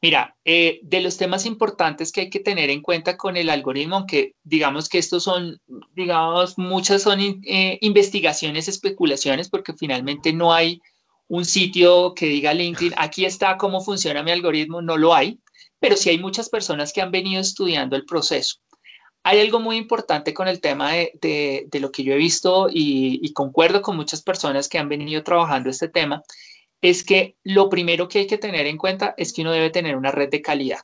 Mira, eh, de los temas importantes que hay que tener en cuenta con el algoritmo, aunque digamos que estos son, digamos, muchas son eh, investigaciones, especulaciones, porque finalmente no hay un sitio que diga LinkedIn, aquí está cómo funciona mi algoritmo, no lo hay, pero sí hay muchas personas que han venido estudiando el proceso. Hay algo muy importante con el tema de, lo que yo he visto y, y concuerdo con muchas personas que han venido trabajando este tema, es que lo primero que hay que tener en cuenta es que uno debe tener una red de calidad.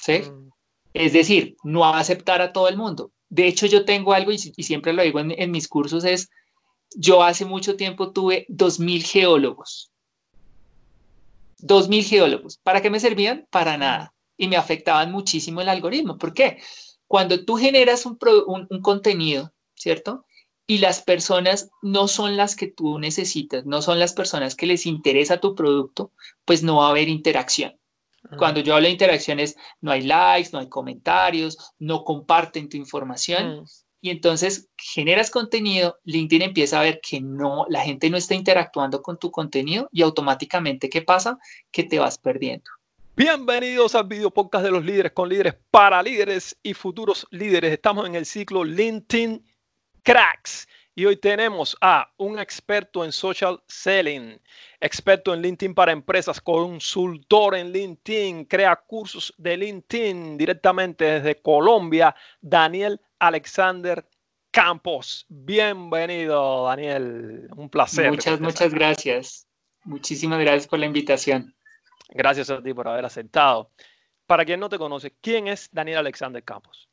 ¿Sí? Mm. Es decir, no aceptar a todo el mundo. De hecho, yo tengo algo y, siempre lo digo en, mis cursos, es, yo hace mucho tiempo tuve 2.000 geólogos. 2.000 geólogos. ¿Para qué me servían? Para nada. Y me afectaban muchísimo el algoritmo. ¿Por qué? Cuando tú generas un, un contenido, ¿cierto? Y las personas no son las que tú necesitas, no son las personas que les interesa tu producto, pues no va a haber interacción. Cuando yo hablo de interacción es no hay likes, no hay comentarios, no comparten tu información. Mm. Y entonces generas contenido, LinkedIn empieza a ver que no, la gente no está interactuando con tu contenido y automáticamente, ¿qué pasa? Que te vas perdiendo. Bienvenidos al video podcast de los líderes con líderes para líderes y futuros líderes. Estamos en el ciclo LinkedIn cracks. Y hoy tenemos a un experto en social selling, experto en LinkedIn para empresas, consultor en LinkedIn, crea cursos de LinkedIn directamente desde Colombia, Daniel Alexander Campos. Bienvenido, Daniel. Un placer. Muchas, muchas gracias. Muchísimas gracias por la invitación. Gracias a ti por haber aceptado. Para quien no te conoce, ¿quién es Daniel Alexander Campos?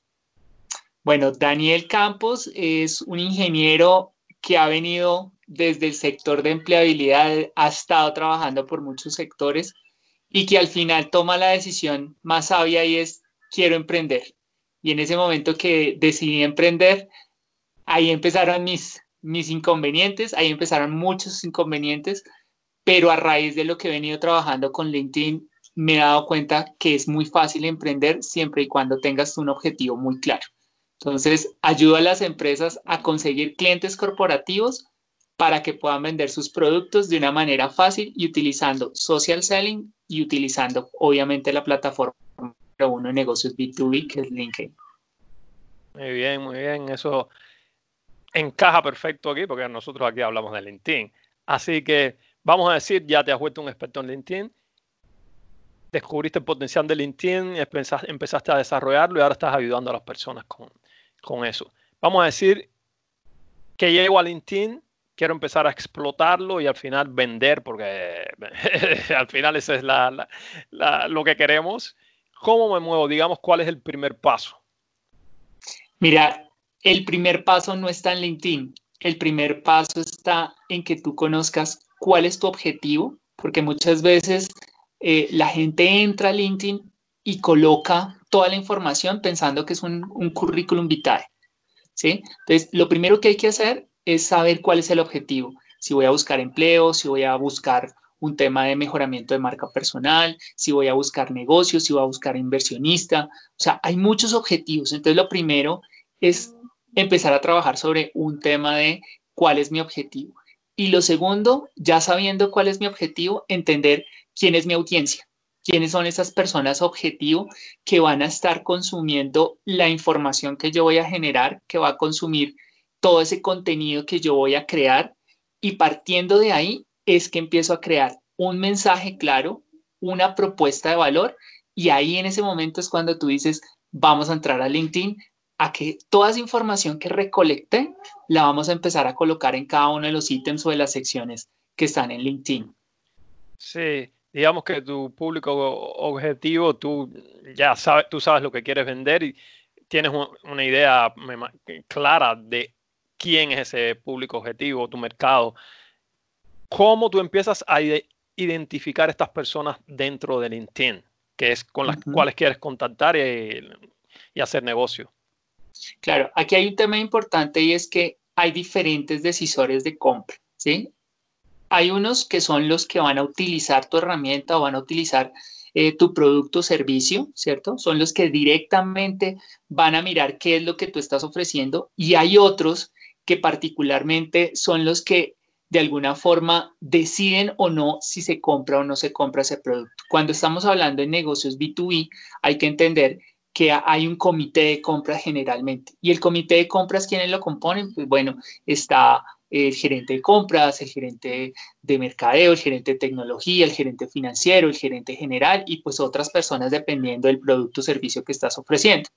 Bueno, Daniel Campos es un ingeniero que ha venido desde el sector de empleabilidad, ha estado trabajando por muchos sectores y que al final toma la decisión más sabia y es quiero emprender. Y en ese momento que decidí emprender, ahí empezaron mis, mis inconvenientes, ahí empezaron muchos inconvenientes, pero a raíz de lo que he venido trabajando con LinkedIn, me he dado cuenta que es muy fácil emprender siempre y cuando tengas un objetivo muy claro. Entonces, ayuda a las empresas a conseguir clientes corporativos para que puedan vender sus productos de una manera fácil y utilizando social selling y utilizando obviamente la plataforma número uno de negocios B2B que es LinkedIn. Muy bien, muy bien. Eso encaja perfecto aquí porque nosotros aquí hablamos de LinkedIn. Así que vamos a decir, ya te has vuelto un experto en LinkedIn, descubriste el potencial de LinkedIn, empezaste a desarrollarlo y ahora estás ayudando a las personas con, con eso. Vamos a decir que llego a LinkedIn, quiero empezar a explotarlo y al final vender, porque al final eso es lo que queremos. ¿Cómo me muevo? Digamos, ¿cuál es el primer paso? Mira, el primer paso no está en LinkedIn. El primer paso está en que tú conozcas cuál es tu objetivo, porque muchas veces eh, la gente entra a LinkedIn y coloca toda la información pensando que es un, currículum vitae. ¿sí? Entonces, lo primero que hay que hacer es saber cuál es el objetivo. Si voy a buscar empleo, si voy a buscar un tema de mejoramiento de marca personal, si voy a buscar negocios, si voy a buscar inversionista. O sea, hay muchos objetivos. Entonces, lo primero es empezar a trabajar sobre un tema de cuál es mi objetivo. Y lo segundo, ya sabiendo cuál es mi objetivo, entender quién es mi audiencia quiénes son esas personas objetivo que van a estar consumiendo la información que yo voy a generar, que va a consumir todo ese contenido que yo voy a crear y partiendo de ahí es que empiezo a crear un mensaje claro, una propuesta de valor y ahí en ese momento es cuando tú dices, vamos a entrar a LinkedIn, a que toda esa información que recolecté la vamos a empezar a colocar en cada uno de los ítems o de las secciones que están en LinkedIn. Sí, digamos que tu público objetivo, tú ya sabes, tú sabes lo que quieres vender y tienes una idea clara de quién es ese público objetivo, tu mercado. ¿Cómo tú empiezas a identificar estas personas dentro del LinkedIn, que es con las cuales quieres contactar y, y hacer negocio? Claro, aquí hay un tema importante y es que hay diferentes decisores de compra, ¿sí? Hay unos que son los que van a utilizar tu herramienta o van a utilizar eh, tu producto o servicio, ¿cierto? Son los que directamente van a mirar qué es lo que tú estás ofreciendo y hay otros que particularmente son los que de alguna forma deciden o no si se compra o no se compra ese producto. Cuando estamos hablando de negocios B2B, hay que entender que hay un comité de compras generalmente. ¿Y el comité de compras quiénes lo componen? Pues bueno, está el gerente de compras, el gerente de mercadeo, el gerente de tecnología, el gerente financiero, el gerente general y pues otras personas dependiendo del producto o servicio que estás ofreciendo.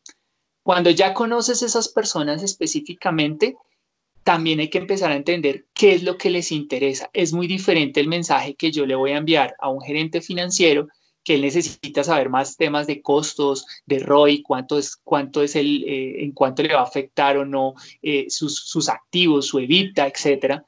Cuando ya conoces esas personas específicamente, también hay que empezar a entender qué es lo que les interesa. Es muy diferente el mensaje que yo le voy a enviar a un gerente financiero que él necesita saber más temas de costos, de ROI, cuánto es, cuánto es el, eh, en cuánto le va a afectar o no eh, sus, sus, activos, su evita, etcétera,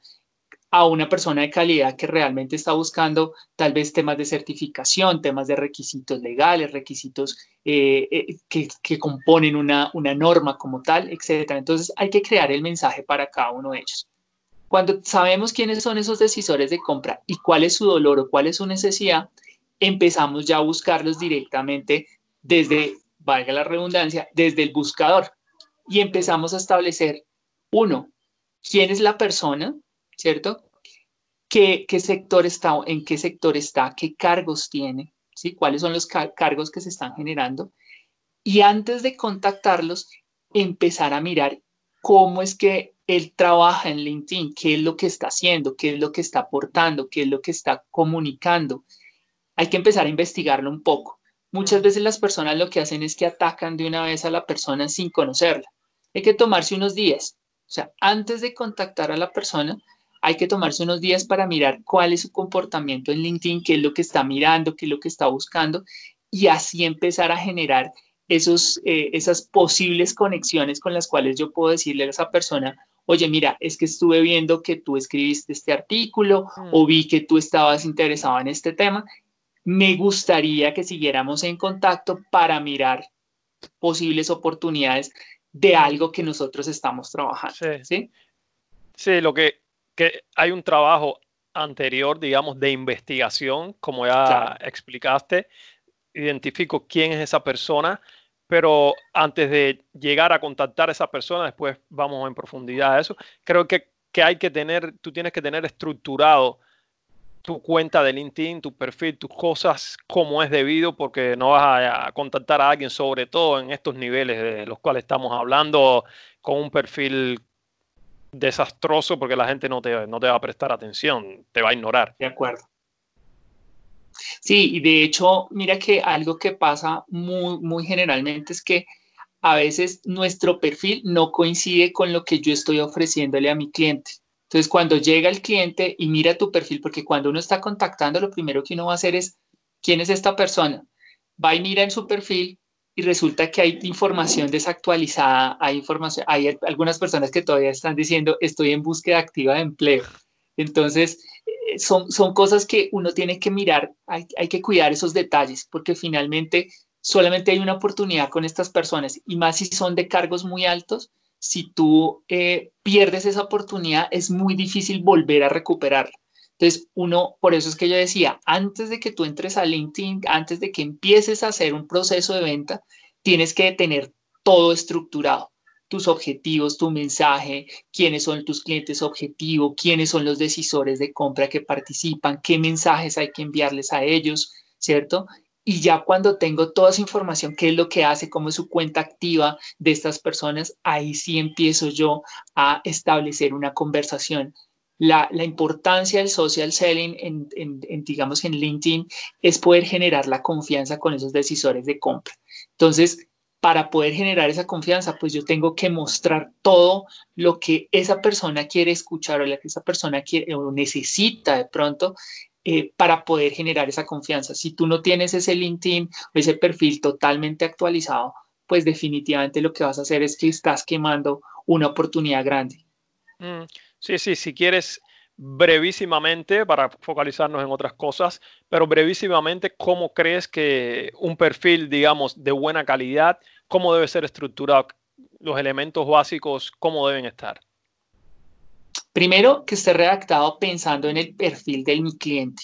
a una persona de calidad que realmente está buscando tal vez temas de certificación, temas de requisitos legales, requisitos eh, que, que, componen una, una norma como tal, etcétera. Entonces hay que crear el mensaje para cada uno de ellos. Cuando sabemos quiénes son esos decisores de compra y cuál es su dolor o cuál es su necesidad, empezamos ya a buscarlos directamente desde, valga la redundancia, desde el buscador y empezamos a establecer, uno, quién es la persona, ¿cierto? ¿Qué, qué sector está, en qué sector está, qué cargos tiene, ¿sí? ¿Cuáles son los cargos que se están generando? Y antes de contactarlos, empezar a mirar cómo es que él trabaja en LinkedIn, qué es lo que está haciendo, qué es lo que está aportando, qué es lo que está comunicando, hay que empezar a investigarlo un poco. Muchas veces las personas lo que hacen es que atacan de una vez a la persona sin conocerla. Hay que tomarse unos días. O sea, antes de contactar a la persona, hay que tomarse unos días para mirar cuál es su comportamiento en LinkedIn, qué es lo que está mirando, qué es lo que está buscando y así empezar a generar esos, eh, esas posibles conexiones con las cuales yo puedo decirle a esa persona, oye, mira, es que estuve viendo que tú escribiste este artículo mm. o vi que tú estabas interesado en este tema me gustaría que siguiéramos en contacto para mirar posibles oportunidades de algo que nosotros estamos trabajando. Sí, sí, lo que, que hay un trabajo anterior, digamos, de investigación, como ya explicaste, identifico quién es esa persona, pero antes de llegar a contactar a esa persona, después vamos en profundidad a eso, creo que, que hay que tener, tú tienes que tener estructurado tu cuenta de LinkedIn, tu perfil, tus cosas como es debido, porque no vas a, contactar a alguien, sobre todo en estos niveles de los cuales estamos hablando, con un perfil desastroso, porque la gente no te, no te va a prestar atención, te va a ignorar. De acuerdo. Sí, y de hecho, mira que algo que pasa muy, muy generalmente es que a veces nuestro perfil no coincide con lo que yo estoy ofreciéndole a mi cliente. Entonces, cuando llega el cliente y mira tu perfil, porque cuando uno está contactando, lo primero que uno va a hacer es, ¿quién es esta persona? Va y mira en su perfil y resulta que hay información desactualizada, hay información, hay algunas personas que todavía están diciendo, estoy en búsqueda activa de empleo. Entonces, eh, son, son cosas que uno tiene que mirar, hay, hay que cuidar esos detalles, porque finalmente solamente hay una oportunidad con estas personas, y más si son de cargos muy altos, si tú eh, pierdes esa oportunidad, es muy difícil volver a recuperarla. Entonces, uno, por eso es que yo decía, antes de que tú entres a LinkedIn, antes de que empieces a hacer un proceso de venta, tienes que tener todo estructurado. Tus objetivos, tu mensaje, quiénes son tus clientes objetivo, quiénes son los decisores de compra que participan, qué mensajes hay que enviarles a ellos, ¿cierto? Y ya cuando tengo toda esa información, qué es lo que hace, cómo es su cuenta activa de estas personas, ahí sí empiezo yo a establecer una conversación. La, la importancia del social selling, en, en, digamos, en LinkedIn, es poder generar la confianza con esos decisores de compra. Entonces, para poder generar esa confianza, pues yo tengo que mostrar todo lo que esa persona quiere escuchar o lo que esa persona quiere o necesita de pronto eh, para poder generar esa confianza. Si tú no tienes ese LinkedIn o ese perfil totalmente actualizado, pues definitivamente lo que vas a hacer es que estás quemando una oportunidad grande. Mm, sí, sí, si quieres brevísimamente, para focalizarnos en otras cosas, pero brevísimamente, ¿cómo crees que un perfil, digamos, de buena calidad, cómo debe ser estructurado? Los elementos básicos, ¿cómo deben estar? Primero, que esté redactado pensando en el perfil de mi cliente,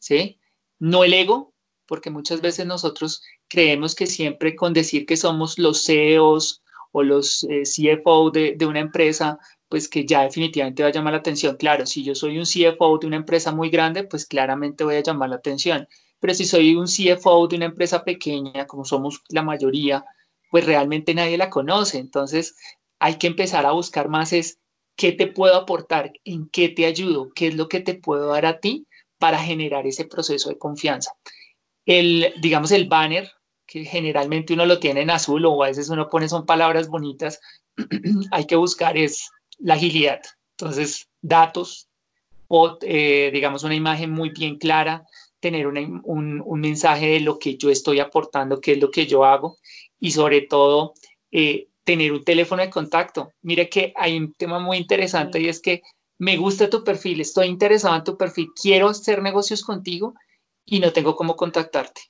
¿sí? No el ego, porque muchas veces nosotros creemos que siempre con decir que somos los CEOs o los eh, CFO de, una empresa, pues que ya definitivamente va a llamar la atención. Claro, si yo soy un CFO de una empresa muy grande, pues claramente voy a llamar la atención. Pero si soy un CFO de una empresa pequeña, como somos la mayoría, pues realmente nadie la conoce. Entonces, hay que empezar a buscar más es qué te puedo aportar, en qué te ayudo, qué es lo que te puedo dar a ti para generar ese proceso de confianza. El, digamos, el banner, que generalmente uno lo tiene en azul o a veces uno pone son palabras bonitas, hay que buscar es la agilidad. Entonces, datos o, eh, digamos, una imagen muy bien clara, tener un, un, mensaje de lo que yo estoy aportando, qué es lo que yo hago y sobre todo eh, tener un teléfono de contacto. Mire que hay un tema muy interesante y es que me gusta tu perfil, estoy interesado en tu perfil, quiero hacer negocios contigo y no tengo cómo contactarte.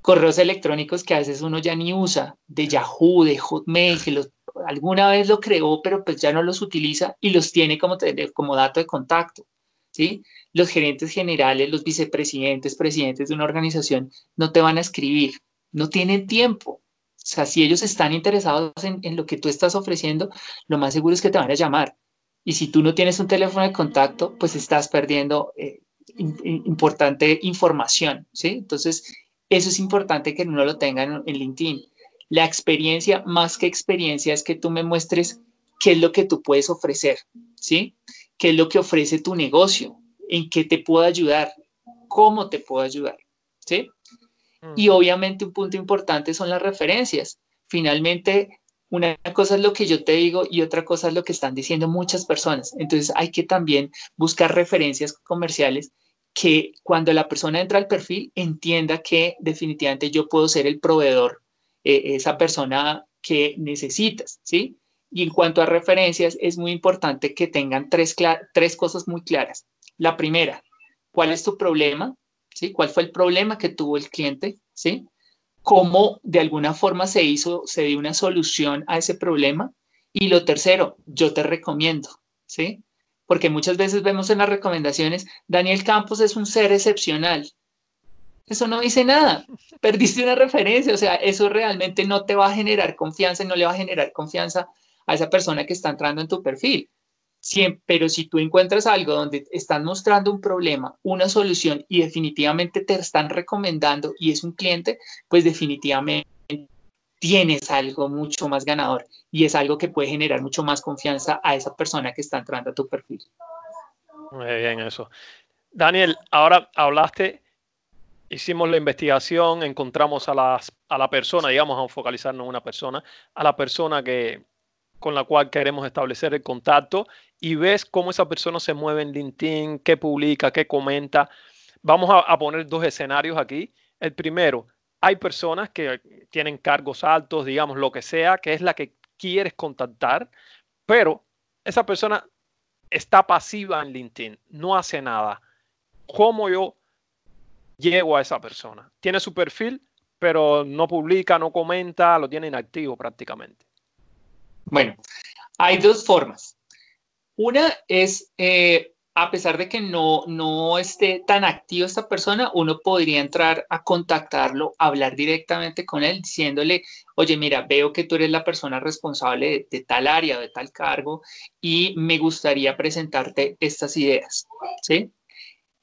Correos electrónicos que a veces uno ya ni usa, de Yahoo, de Hotmail, que alguna vez lo creó, pero pues ya no los utiliza y los tiene como, como dato de contacto. ¿sí? Los gerentes generales, los vicepresidentes, presidentes de una organización no te van a escribir, no tienen tiempo. O sea, si ellos están interesados en, lo que tú estás ofreciendo, lo más seguro es que te van a llamar. Y si tú no tienes un teléfono de contacto, pues estás perdiendo eh, importante información, ¿sí? Entonces, eso es importante que uno lo tenga en, en LinkedIn. La experiencia, más que experiencia, es que tú me muestres qué es lo que tú puedes ofrecer, ¿sí? ¿Qué es lo que ofrece tu negocio? ¿En qué te puedo ayudar? ¿Cómo te puedo ayudar? ¿Sí? Y obviamente un punto importante son las referencias. Finalmente, una cosa es lo que yo te digo y otra cosa es lo que están diciendo muchas personas. Entonces hay que también buscar referencias comerciales que cuando la persona entra al perfil entienda que definitivamente yo puedo ser el proveedor, eh, esa persona que necesitas, ¿sí? Y en cuanto a referencias, es muy importante que tengan tres, tres cosas muy claras. La primera, ¿cuál es tu problema? ¿Sí? ¿Cuál fue el problema que tuvo el cliente? ¿sí? ¿Cómo de alguna forma se hizo, se dio una solución a ese problema? Y lo tercero, yo te recomiendo, ¿sí? Porque muchas veces vemos en las recomendaciones, Daniel Campos es un ser excepcional. Eso no dice nada. Perdiste una referencia, o sea, eso realmente no te va a generar confianza y no le va a generar confianza a esa persona que está entrando en tu perfil pero si tú encuentras algo donde están mostrando un problema, una solución y definitivamente te están recomendando y es un cliente, pues definitivamente tienes algo mucho más ganador y es algo que puede generar mucho más confianza a esa persona que está entrando a tu perfil. Muy bien eso. Daniel, ahora hablaste, hicimos la investigación, encontramos a, las, a la persona, digamos, a focalizarnos en una persona, a la persona que, con la cual queremos establecer el contacto y ves cómo esa persona se mueve en LinkedIn, qué publica, qué comenta. Vamos a, poner dos escenarios aquí. El primero, hay personas que tienen cargos altos, digamos, lo que sea, que es la que quieres contactar, pero esa persona está pasiva en LinkedIn, no hace nada. ¿Cómo yo llego a esa persona? Tiene su perfil, pero no publica, no comenta, lo tiene inactivo prácticamente. Bueno, hay dos formas. Una es, eh, a pesar de que no, no esté tan activo esta persona, uno podría entrar a contactarlo, hablar directamente con él, diciéndole, oye, mira, veo que tú eres la persona responsable de, tal área, de tal cargo, y me gustaría presentarte estas ideas. ¿Sí?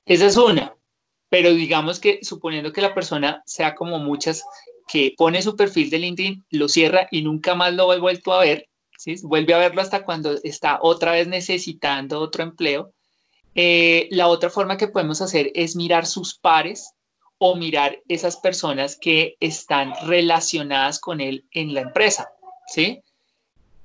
Esa es una. Pero digamos que suponiendo que la persona sea como muchas que pone su perfil de LinkedIn, lo cierra y nunca más lo he vuelto a ver, Vuelve a verlo hasta cuando está otra vez necesitando otro empleo. Eh, la otra forma que podemos hacer es mirar sus pares o mirar esas personas que están relacionadas con él en la empresa, ¿sí?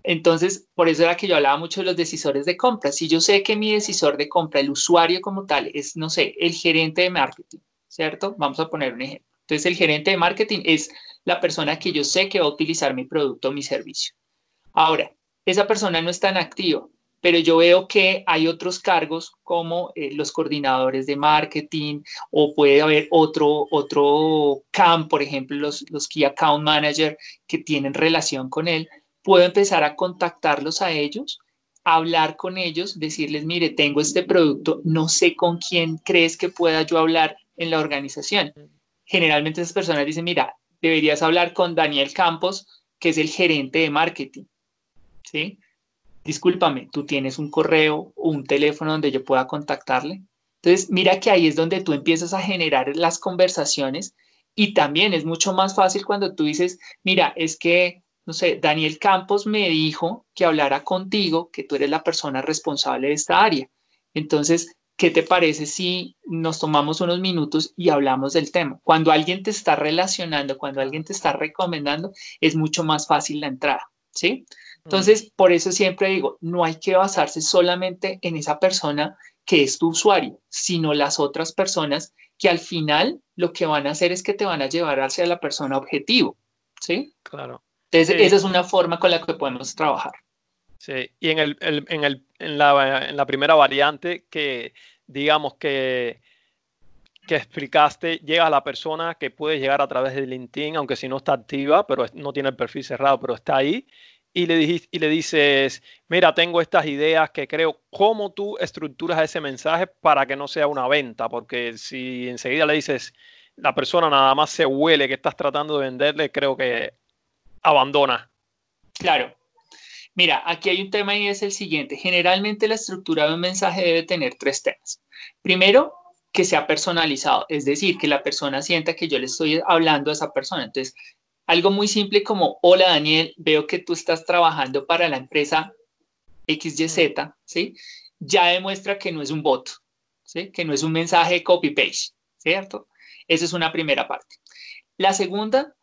Entonces, por eso era que yo hablaba mucho de los decisores de compra. Si yo sé que mi decisor de compra, el usuario como tal, es, no sé, el gerente de marketing, ¿cierto? Vamos a poner un ejemplo. Entonces, el gerente de marketing es la persona que yo sé que va a utilizar mi producto o mi servicio. Ahora, esa persona no es tan activa, pero yo veo que hay otros cargos como eh, los coordinadores de marketing o puede haber otro, otro CAM, por ejemplo, los, los Key Account Manager que tienen relación con él. Puedo empezar a contactarlos a ellos, hablar con ellos, decirles, mire, tengo este producto, no sé con quién crees que pueda yo hablar en la organización. Generalmente esas personas dicen, mira, deberías hablar con Daniel Campos, que es el gerente de marketing ¿sí? discúlpame, tú tienes un correo o un teléfono donde yo pueda contactarle. Entonces, mira que ahí es donde tú empiezas a generar las conversaciones y también es mucho más fácil cuando tú dices, mira, es que, no sé, Daniel Campos me dijo que hablara contigo, que tú eres la persona responsable de esta área. Entonces, ¿qué te parece si nos tomamos unos minutos y hablamos del tema? Cuando alguien te está relacionando, cuando alguien te está recomendando, es mucho más fácil la entrada, ¿sí? Entonces, por eso siempre digo, no hay que basarse solamente en esa persona que es tu usuario, sino las otras personas que al final lo que van a hacer es que te van a llevar hacia la persona objetivo, ¿sí? Claro. Entonces, esa es una forma con la que podemos trabajar. Sí, y en, el, en, el, en, la, en la primera variante que digamos que, que explicaste, llega a la persona que puede llegar a través de LinkedIn, aunque si no está activa, pero no tiene el perfil cerrado, pero está ahí, y le, dices, mira, tengo estas ideas que creo, ¿cómo tú estructuras ese mensaje para que no sea una venta? Porque si enseguida le dices, la persona nada más se huele que estás tratando de venderle, creo que abandona. Claro, Mira, aquí hay un tema y es el siguiente. Generalmente la estructura de un mensaje debe tener tres temas. Primero, que sea personalizado, es decir, que la persona sienta que yo le estoy hablando a esa persona. Entonces, algo muy simple como, hola Daniel, veo que tú estás trabajando para la empresa XYZ, ¿sí? Ya demuestra que no es un bot, ¿sí? Que no es un mensaje copy-paste, ¿cierto? Esa es una primera parte. La segunda,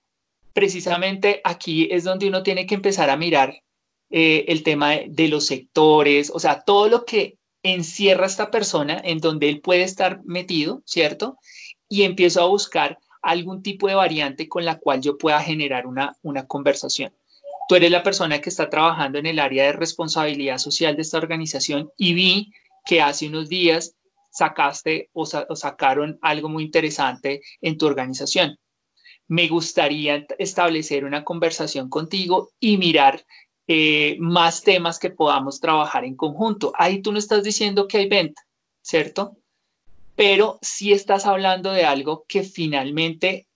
precisamente aquí es donde uno tiene que empezar a mirar eh, el tema de, los sectores, o sea, todo lo que encierra a esta persona en donde él puede estar metido, ¿cierto? Y empiezo a buscar algún tipo de variante con la cual yo pueda generar una, una conversación. Tú eres la persona que está trabajando en el área de responsabilidad social de esta organización y vi que hace unos días sacaste o, sacaron algo muy interesante en tu organización. Me gustaría establecer una conversación contigo y mirar eh, más temas que podamos trabajar en conjunto. Ahí tú no estás diciendo que hay venta, ¿cierto? Pero sí estás hablando de algo que finalmente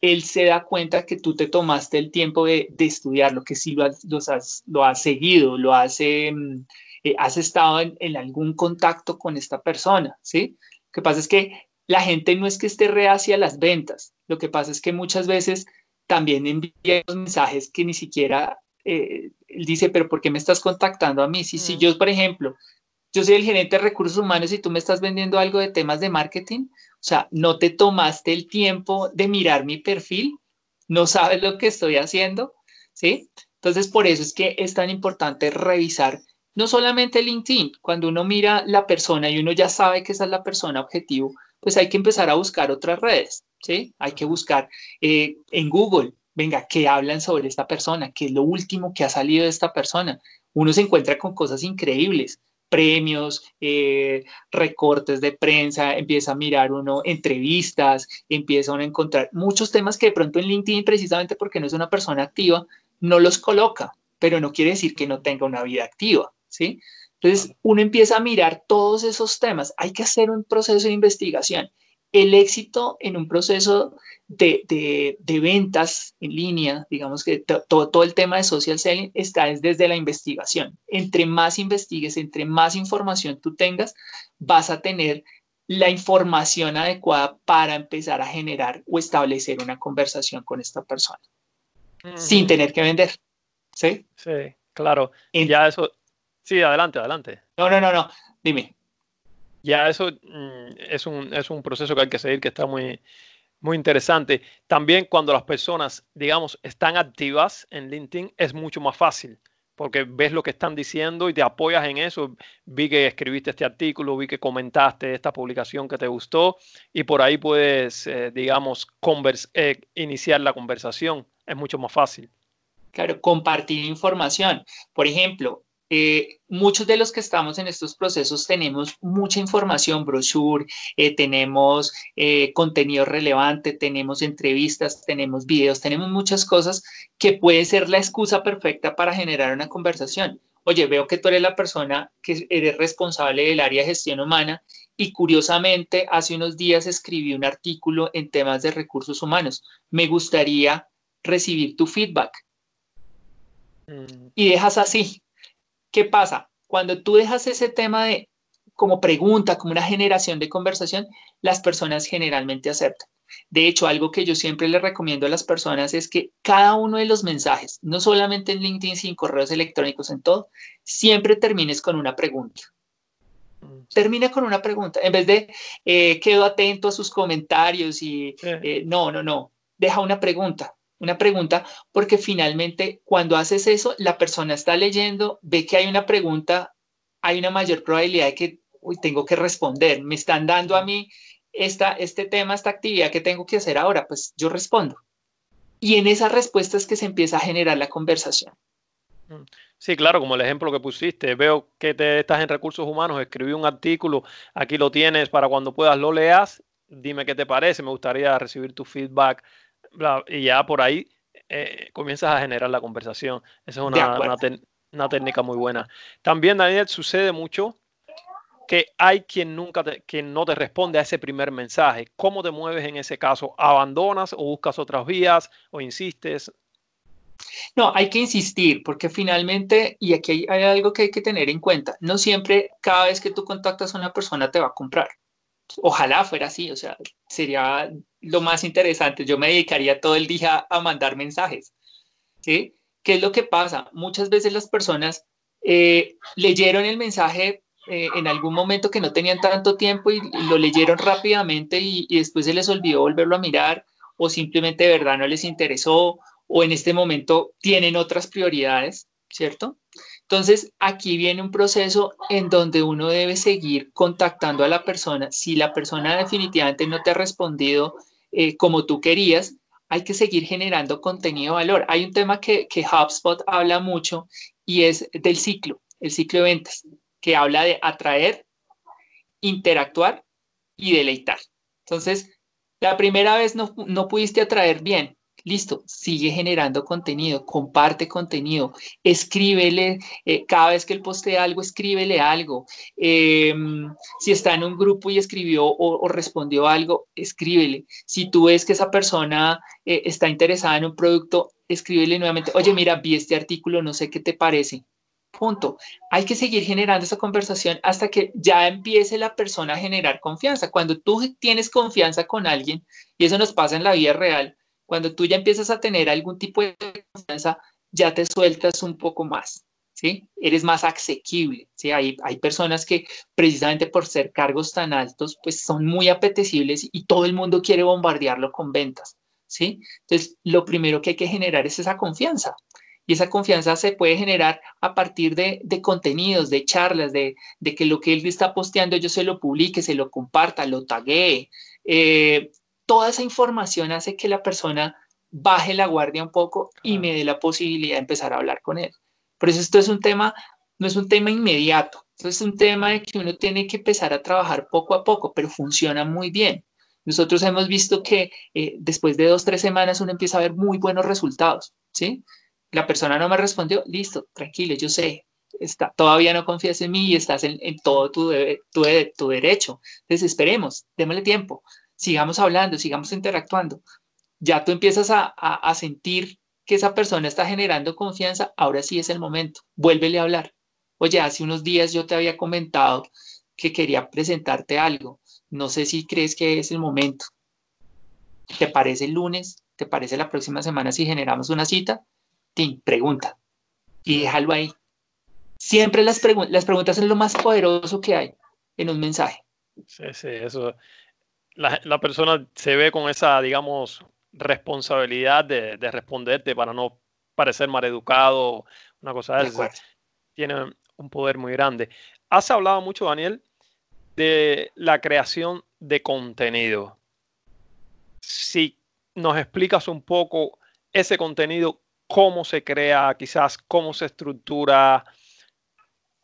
él se da cuenta que tú te tomaste el tiempo de, estudiarlo, que sí lo has, lo has, seguido, lo has, em, eh, has estado en, en, algún contacto con esta persona, ¿sí? Lo que pasa es que la gente no es que esté reacia a las ventas, lo que pasa es que muchas veces también envían mensajes que ni siquiera eh, él dice, pero ¿por qué me estás contactando a mí? Si, si mm. yo, por ejemplo, yo soy el gerente de recursos humanos y tú me estás vendiendo algo de temas de marketing, o sea, no te tomaste el tiempo de mirar mi perfil, no sabes lo que estoy haciendo, ¿sí? Entonces, por eso es que es tan importante revisar no solamente LinkedIn, cuando uno mira la persona y uno ya sabe que esa es la persona objetivo, pues hay que empezar a buscar otras redes, ¿sí? Hay que buscar eh, en Google, venga, ¿qué hablan sobre esta persona? ¿Qué es lo último que ha salido de esta persona? Uno se encuentra con cosas increíbles, premios, eh, recortes de prensa, empieza a mirar uno entrevistas, empieza uno a encontrar muchos temas que de pronto en LinkedIn, precisamente porque no es una persona activa, no los coloca, pero no quiere decir que no tenga una vida activa, ¿sí? Entonces, uno empieza a mirar todos esos temas. Hay que hacer un proceso de investigación. El éxito en un proceso de, ventas en línea, digamos que todo, todo el tema de social selling está desde la investigación. Entre más investigues, entre más información tú tengas, vas a tener la información adecuada para empezar a generar o establecer una conversación con esta persona sin tener que vender. ¿Sí? Sí, claro. ya eso. Sí, adelante, adelante. No, no, no, no. Dime. Ya eso mm, es, un, es un proceso que hay que seguir que está muy, muy interesante. También cuando las personas, digamos, están activas en LinkedIn, es mucho más fácil porque ves lo que están diciendo y te apoyas en eso. Vi que escribiste este artículo, vi que comentaste esta publicación que te gustó y por ahí puedes, eh, digamos, eh, iniciar la conversación. Es mucho más fácil. Claro, compartir información. Por ejemplo, eh, muchos de los que estamos en estos procesos tenemos mucha información, brochure, eh, tenemos eh, contenido relevante, tenemos entrevistas, tenemos videos, tenemos muchas cosas que puede ser la excusa perfecta para generar una conversación. Oye, veo que tú eres la persona que eres responsable del área de gestión humana y curiosamente hace unos días escribí un artículo en temas de recursos humanos. Me gustaría recibir tu feedback. Mm. Y dejas así, ¿Qué pasa? Cuando tú dejas ese tema de como pregunta, como una generación de conversación, las personas generalmente aceptan. De hecho, algo que yo siempre le recomiendo a las personas es que cada uno de los mensajes, no solamente en LinkedIn, sino correos electrónicos, en todo, siempre termines con una pregunta. Mm. Termina con una pregunta. En vez de eh, quedo atento a sus comentarios y eh, no, no, no. Deja una pregunta. Una pregunta, porque finalmente cuando haces eso, la persona está leyendo, ve que hay una pregunta, hay una mayor probabilidad de que uy, tengo que responder. Me están dando a mí esta, este tema, esta actividad que tengo que hacer ahora, pues yo respondo. Y en esas respuestas que se empieza a generar la conversación. Mm. Sí, claro, como el ejemplo que pusiste. Veo que te estás en recursos humanos, escribí un artículo, aquí lo tienes para cuando puedas lo leas, dime qué te parece, me gustaría recibir tu feedback y ya por ahí eh, comienzas a generar la conversación. Esa es una, una, técnica muy buena. También, Daniel, sucede mucho que hay quien nunca te, no te responde a ese primer mensaje. ¿Cómo te mueves en ese caso? ¿Abandonas o buscas otras vías o insistes? No, hay que insistir porque finalmente, y aquí hay, algo que hay que tener en cuenta, no siempre cada vez que tú contactas a una persona te va a comprar. Ojalá fuera así, o sea, sería lo más interesante. Yo me dedicaría todo el día a mandar mensajes. ¿Sí? ¿Qué es lo que pasa? Muchas veces las personas eh, leyeron el mensaje eh, en algún momento que no tenían tanto tiempo y, lo leyeron rápidamente y, después se les olvidó volverlo a mirar o simplemente de verdad no les interesó o en este momento tienen otras prioridades, ¿cierto? Entonces, aquí viene un proceso en donde uno debe seguir contactando a la persona. Si la persona definitivamente no te ha respondido eh, como tú querías, hay que seguir generando contenido de valor. Hay un tema que, que HubSpot habla mucho y es del ciclo, el ciclo de ventas que habla de atraer, interactuar y deleitar. Entonces, la primera vez no, pudiste atraer bien, listo, sigue generando contenido, comparte contenido, escríbele, eh, cada vez que él postee algo, escríbele algo. Em, si está en un grupo y escribió o, respondió algo, escríbele. Si tú ves que esa persona eh, está interesada en un producto, escríbele nuevamente, oye, mira, vi este artículo, no sé qué te parece. Punto. Hay que seguir generando esa conversación hasta que ya empiece la persona a generar confianza. Cuando tú tienes confianza con alguien, y eso nos pasa en la vida real, cuando tú ya empiezas a tener algún tipo de confianza, ya te sueltas un poco más, ¿sí? Eres más asequible, ¿sí? Hay, hay personas que precisamente por ser cargos tan altos, pues son muy apetecibles y todo el mundo quiere bombardearlo con ventas, ¿sí? Entonces, lo primero que hay que generar es esa confianza. Y esa confianza se puede generar a partir de, contenidos, de charlas, de, que lo que él está posteando yo se lo publique, se lo comparta, lo taguee. Eh, toda esa información hace que la persona baje la guardia un poco y me dé la posibilidad de empezar a hablar con él. Por eso esto es un tema, no es un tema inmediato, esto es un tema de que uno tiene que empezar a trabajar poco a poco, pero funciona muy bien. Nosotros hemos visto que eh, después de dos, tres semanas uno empieza a ver muy buenos resultados, ¿sí? la persona no me respondió, listo, tranquilo, yo sé, está, todavía no confías en mí y estás en, todo tu, tu, tu, derecho. Entonces esperemos, démosle tiempo, sigamos hablando, sigamos interactuando. Ya tú empiezas a, a, sentir que esa persona está generando confianza, ahora sí es el momento, vuélvele a hablar. Oye, hace unos días yo te había comentado que quería presentarte algo. No sé si crees que es el momento. ¿Te parece el lunes? ¿Te parece la próxima semana si generamos una cita? pregunta y déjalo ahí. Siempre las, las preguntas son lo más poderoso que hay en un mensaje. Sí, sí, eso. La, la persona se ve con esa, digamos, responsabilidad de, de responderte para no parecer mal educado, una cosa de esa. Tiene un poder muy grande. Has hablado mucho, Daniel, de la creación de contenido. Si nos explicas un poco ese contenido, cómo se crea, quizás cómo se estructura,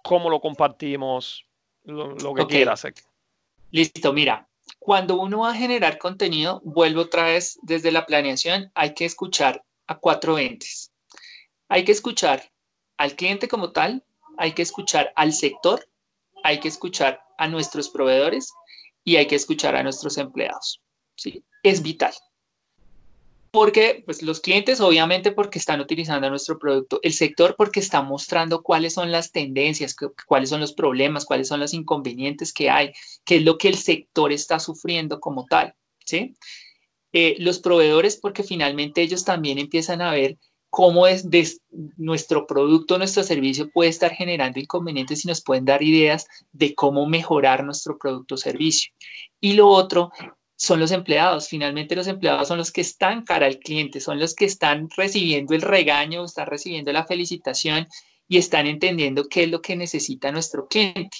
cómo lo compartimos, lo, que quieras. Listo, mira, cuando uno va a generar contenido, vuelvo otra vez desde la planeación, hay que escuchar a cuatro entes. Hay que escuchar al cliente como tal, hay que escuchar al sector, hay que escuchar a nuestros proveedores y hay que escuchar a nuestros empleados. ¿sí? Es vital. Porque pues, los clientes obviamente porque están utilizando nuestro producto, el sector porque está mostrando cuáles son las tendencias, cuáles son los problemas, cuáles son los inconvenientes que hay, qué es lo que el sector está sufriendo como tal, ¿sí? Eh, los proveedores porque finalmente ellos también empiezan a ver cómo es nuestro producto, nuestro servicio puede estar generando inconvenientes y nos pueden dar ideas de cómo mejorar nuestro producto o servicio. Y lo otro son los empleados. Finalmente los empleados son los que están cara al cliente, son los que están recibiendo el regaño, están recibiendo la felicitación y están entendiendo qué es lo que necesita nuestro cliente.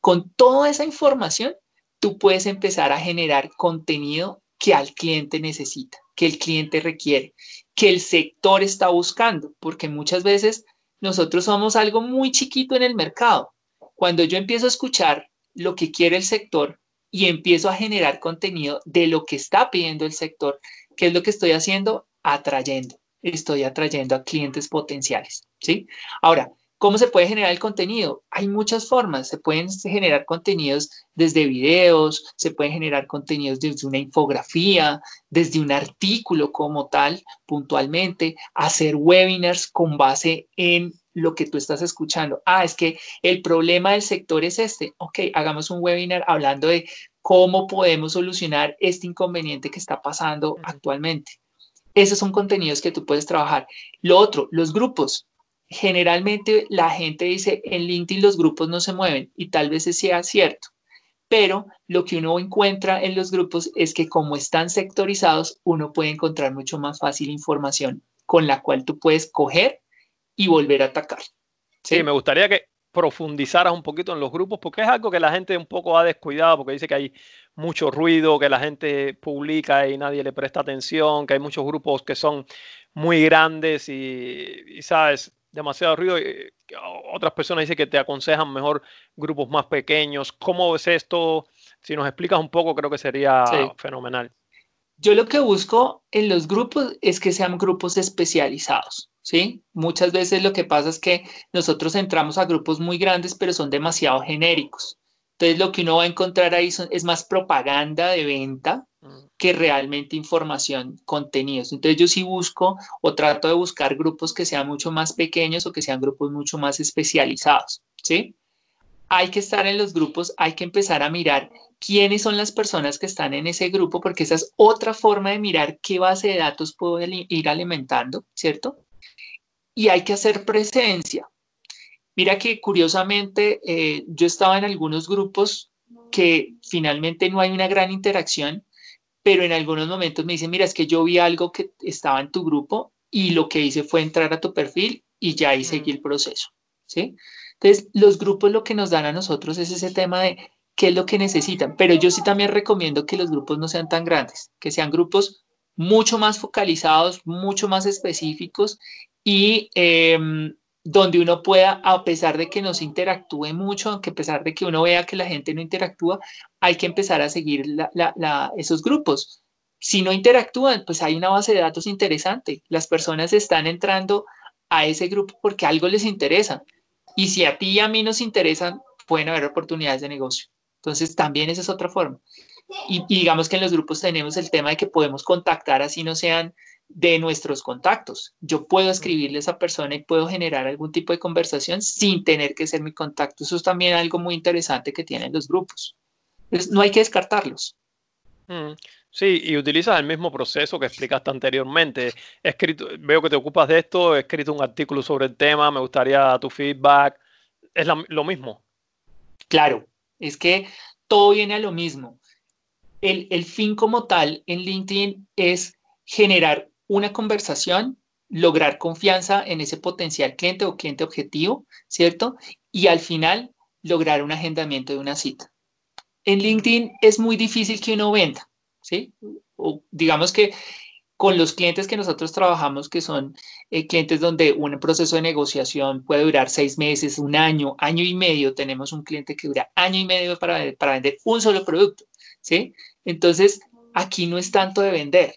Con toda esa información, tú puedes empezar a generar contenido que al cliente necesita, que el cliente requiere, que el sector está buscando, porque muchas veces nosotros somos algo muy chiquito en el mercado. Cuando yo empiezo a escuchar lo que quiere el sector, y empiezo a generar contenido de lo que está pidiendo el sector. ¿Qué es lo que estoy haciendo? Atrayendo. Estoy atrayendo a clientes potenciales. ¿sí? Ahora, ¿cómo se puede generar el contenido? Hay muchas formas. Se pueden generar contenidos desde videos, se pueden generar contenidos desde una infografía, desde un artículo como tal, puntualmente, hacer webinars con base en lo que tú estás escuchando. Ah, es que el problema del sector es este. Ok, hagamos un webinar hablando de cómo podemos solucionar este inconveniente que está pasando actualmente. Esos son contenidos que tú puedes trabajar. Lo otro, los grupos. Generalmente la gente dice en LinkedIn los grupos no se mueven y tal vez sea cierto. Pero lo que uno encuentra en los grupos es que como están sectorizados, uno puede encontrar mucho más fácil información con la cual tú puedes coger y volver a atacar. ¿sí? me gustaría que profundizaras un poquito en los grupos, porque es algo que la gente un poco ha descuidado, porque dice que hay mucho ruido, que la gente publica y nadie le presta atención, que hay muchos grupos que son muy grandes y, sabes, demasiado ruido. Y otras personas dicen que te aconsejan mejor grupos más pequeños. ¿Cómo ves esto? Si nos explicas un poco, creo que sería fenomenal. Yo lo que busco en los grupos es que sean grupos especializados. ¿Sí? Muchas veces lo que pasa es que nosotros entramos a grupos muy grandes, pero son demasiado genéricos. Entonces lo que uno va a encontrar ahí es más propaganda de venta mm. que realmente información, contenidos. Entonces yo sí busco o trato de buscar grupos que sean mucho más pequeños o que sean grupos mucho más especializados, ¿sí? Hay que estar en los grupos, hay que empezar a mirar quiénes son las personas que están en ese grupo, porque esa es otra forma de mirar qué base de datos puedo ir alimentando, ¿cierto? Y hay que hacer presencia. Mira que curiosamente eh, yo estaba en algunos grupos que finalmente no hay una gran interacción, pero en algunos momentos me dicen, mira, es que yo vi algo que estaba en tu grupo y lo que hice fue entrar a tu perfil y ya ahí seguí el proceso. ¿sí? Entonces, los grupos lo que nos dan a nosotros es ese tema de qué es lo que necesitan, pero yo sí también recomiendo que los grupos no sean tan grandes, que sean grupos mucho más focalizados, mucho más específicos y em, donde uno pueda, a pesar de que no se interactúe mucho, aunque a pesar de que uno vea que la gente no interactúa, hay que empezar a seguir esos grupos. Si no interactúan, pues hay una base de datos interesante. Las personas están entrando a ese grupo porque algo les interesa. Y si a ti y a mí nos interesan, pueden haber oportunidades de negocio. Entonces, también esa es otra forma. Y, y digamos que en los grupos tenemos el tema de que podemos contactar así no sean de nuestros contactos. Yo puedo escribirle a esa persona y puedo generar algún tipo de conversación sin tener que ser mi contacto. Eso es también algo muy interesante que tienen los grupos. no hay que descartarlos. Mm, sí, y utilizas el mismo proceso que explicaste anteriormente. escrito, veo que te ocupas de esto, he escrito un artículo sobre el tema, me gustaría tu feedback. Es lo mismo. Claro, es que todo viene a lo mismo. El, fin como tal en LinkedIn es generar una conversación, lograr confianza en ese potencial cliente o cliente objetivo, ¿cierto? Y al final lograr un agendamiento de una cita. En LinkedIn es muy difícil que uno venda, ¿sí? O digamos que con los clientes que nosotros trabajamos, que son eh, clientes donde un proceso de negociación puede durar seis meses, un año, año y medio, tenemos un cliente que dura año y medio para, para vender un solo producto, ¿sí? Entonces, aquí no es tanto de vender,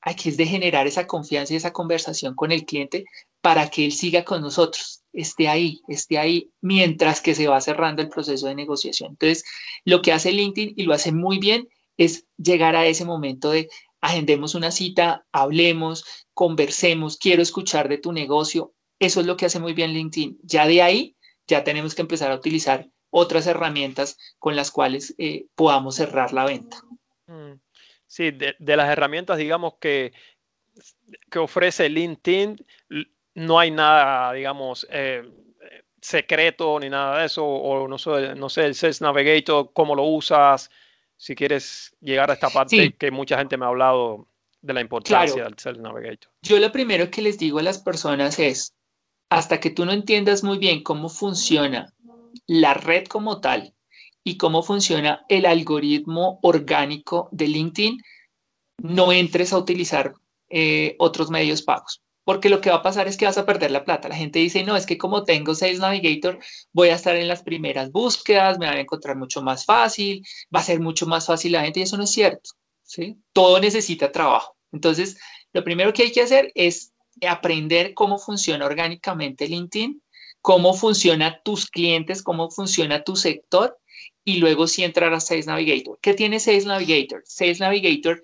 aquí es de generar esa confianza y esa conversación con el cliente para que él siga con nosotros, esté ahí, esté ahí, mientras que se va cerrando el proceso de negociación. Entonces, lo que hace LinkedIn y lo hace muy bien es llegar a ese momento de agendemos una cita, hablemos, conversemos, quiero escuchar de tu negocio. Eso es lo que hace muy bien LinkedIn. Ya de ahí, ya tenemos que empezar a utilizar otras herramientas con las cuales eh, podamos cerrar la venta. Mm. Sí, de, las herramientas, digamos, que, que ofrece LinkedIn, no hay nada, digamos, eh, secreto ni nada de eso, o no sé, no sé, el Sales Navigator, cómo lo usas, si quieres llegar a esta parte que mucha gente me ha hablado de la importancia del Sales Navigator. Yo lo primero que les digo a las personas es, hasta que tú no entiendas muy bien cómo funciona la red como tal y cómo funciona el algoritmo orgánico de LinkedIn, no entres a utilizar eh, otros medios pagos porque lo que va a pasar es que vas a perder la plata. La gente dice, no, es que como tengo Sales Navigator, voy a estar en las primeras búsquedas, me van a encontrar mucho más fácil, va a ser mucho más fácil la gente y eso no es cierto. ¿sí? Todo necesita trabajo. Entonces, lo primero que hay que hacer es aprender cómo funciona orgánicamente LinkedIn, cómo funciona tus clientes, cómo funciona tu sector y luego sí entrar a Sales Navigator. ¿Qué tiene Sales Navigator? Sales Navigator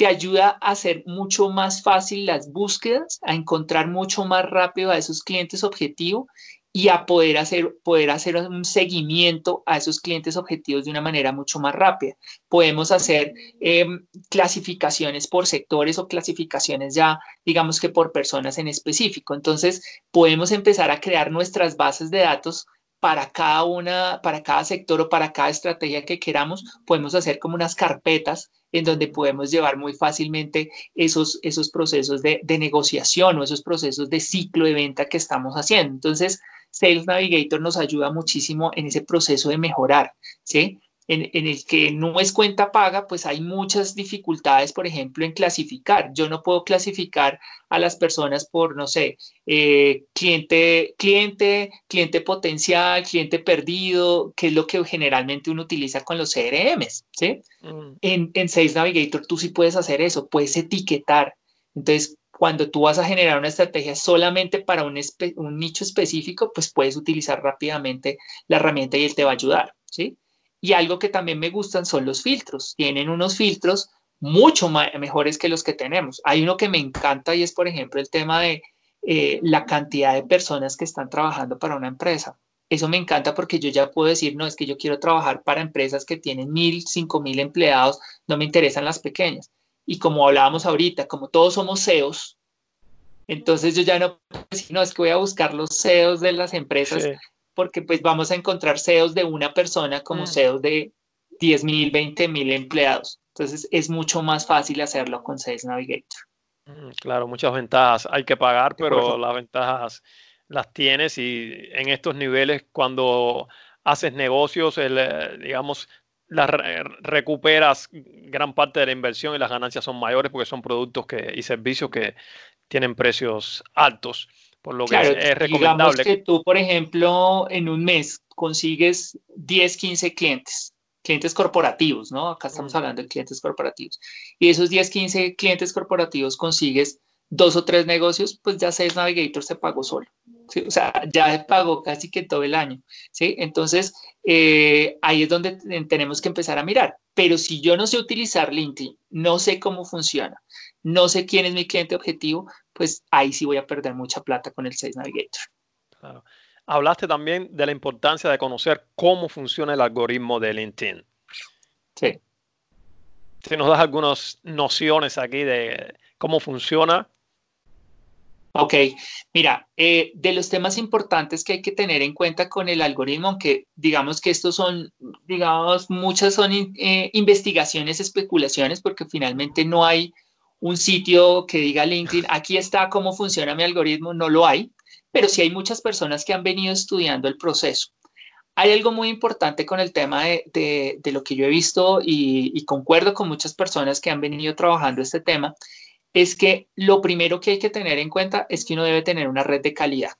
te ayuda a hacer mucho más fácil las búsquedas, a encontrar mucho más rápido a esos clientes objetivo y a poder hacer, poder hacer un seguimiento a esos clientes objetivos de una manera mucho más rápida. Podemos hacer em, clasificaciones por sectores o clasificaciones ya, digamos que por personas en específico. Entonces, podemos empezar a crear nuestras bases de datos para cada una, para cada sector o para cada estrategia que queramos, podemos hacer como unas carpetas en donde podemos llevar muy fácilmente esos, esos procesos de, negociación o esos procesos de ciclo de venta que estamos haciendo. Entonces, Sales Navigator nos ayuda muchísimo en ese proceso de mejorar, ¿sí? En, el que no es cuenta paga, pues hay muchas dificultades, por ejemplo, en clasificar. Yo no puedo clasificar a las personas por, no sé, eh, cliente, cliente, cliente potencial, cliente perdido, que es lo que generalmente uno utiliza con los CRMs, ¿sí? Mm. En, en Sales Navigator tú sí puedes hacer eso, puedes etiquetar. Entonces, cuando tú vas a generar una estrategia solamente para un, un, nicho específico, pues puedes utilizar rápidamente la herramienta y él te va a ayudar, ¿sí? Y algo que también me gustan son los filtros. Tienen unos filtros mucho mejores que los que tenemos. Hay uno que me encanta y es, por ejemplo, el tema de eh, la cantidad de personas que están trabajando para una empresa. Eso me encanta porque yo ya puedo decir, no, es que yo quiero trabajar para empresas que tienen mil, cinco mil empleados, no me interesan las pequeñas. Y como hablábamos ahorita, como todos somos CEOs, entonces yo ya no no, es que voy a buscar los CEOs de las empresas porque pues vamos a encontrar CEOs de una persona como mm. CEOs de 10 mil, 20 mil empleados. Entonces es mucho más fácil hacerlo con Sales Navigator. Mm, claro, muchas ventajas. Hay que pagar, pero las ventajas las tienes y en estos niveles cuando haces negocios, eh, digamos, las recuperas gran parte de la inversión y las ganancias son mayores porque son productos que, y servicios que tienen precios altos por lo que es, recomendable. Digamos que tú, por ejemplo, en un mes consigues 10, 15 clientes, clientes corporativos, ¿no? Acá estamos hablando de clientes corporativos. Y esos 10, 15 clientes corporativos consigues dos o tres negocios, pues ya Sales Navigator se pagó solo. ¿sí? O sea, ya pagó casi que todo el año. ¿sí? Entonces, eh, ahí es donde tenemos que empezar a mirar. Pero si yo no sé utilizar LinkedIn, no sé cómo funciona, no sé quién es mi cliente objetivo, pues ahí sí voy a perder mucha plata con el Sales Navigator. Claro. Hablaste también de la importancia de conocer cómo funciona el algoritmo de LinkedIn. Sí. Si nos das algunas nociones aquí de cómo funciona. Ok, mira, eh, de los temas importantes que hay que tener en cuenta con el algoritmo, aunque digamos que estos son, digamos, muchas son eh, investigaciones, especulaciones, porque finalmente no hay un sitio que diga LinkedIn, aquí está cómo funciona mi algoritmo, no lo hay, pero sí hay muchas personas que han venido estudiando el proceso. Hay algo muy importante con el tema de, lo que yo he visto y, y, concuerdo con muchas personas que han venido trabajando este tema, es que lo primero que hay que tener en cuenta es que uno debe tener una red de calidad.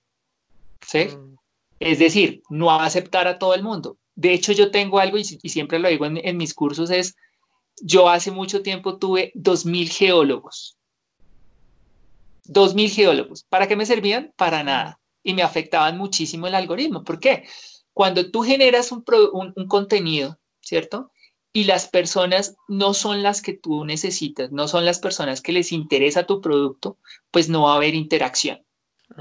¿sí? Mm. Es decir, no aceptar a todo el mundo. De hecho, yo tengo algo y, siempre lo digo en, en mis cursos, es yo hace mucho tiempo tuve 2.000 geólogos. 2.000 geólogos. ¿Para qué me servían? Para nada. Y me afectaban muchísimo el algoritmo. ¿Por qué? Cuando tú generas un, un, contenido, ¿cierto? y las personas no son las que tú necesitas, no son las personas que les interesa tu producto, pues no va a haber interacción.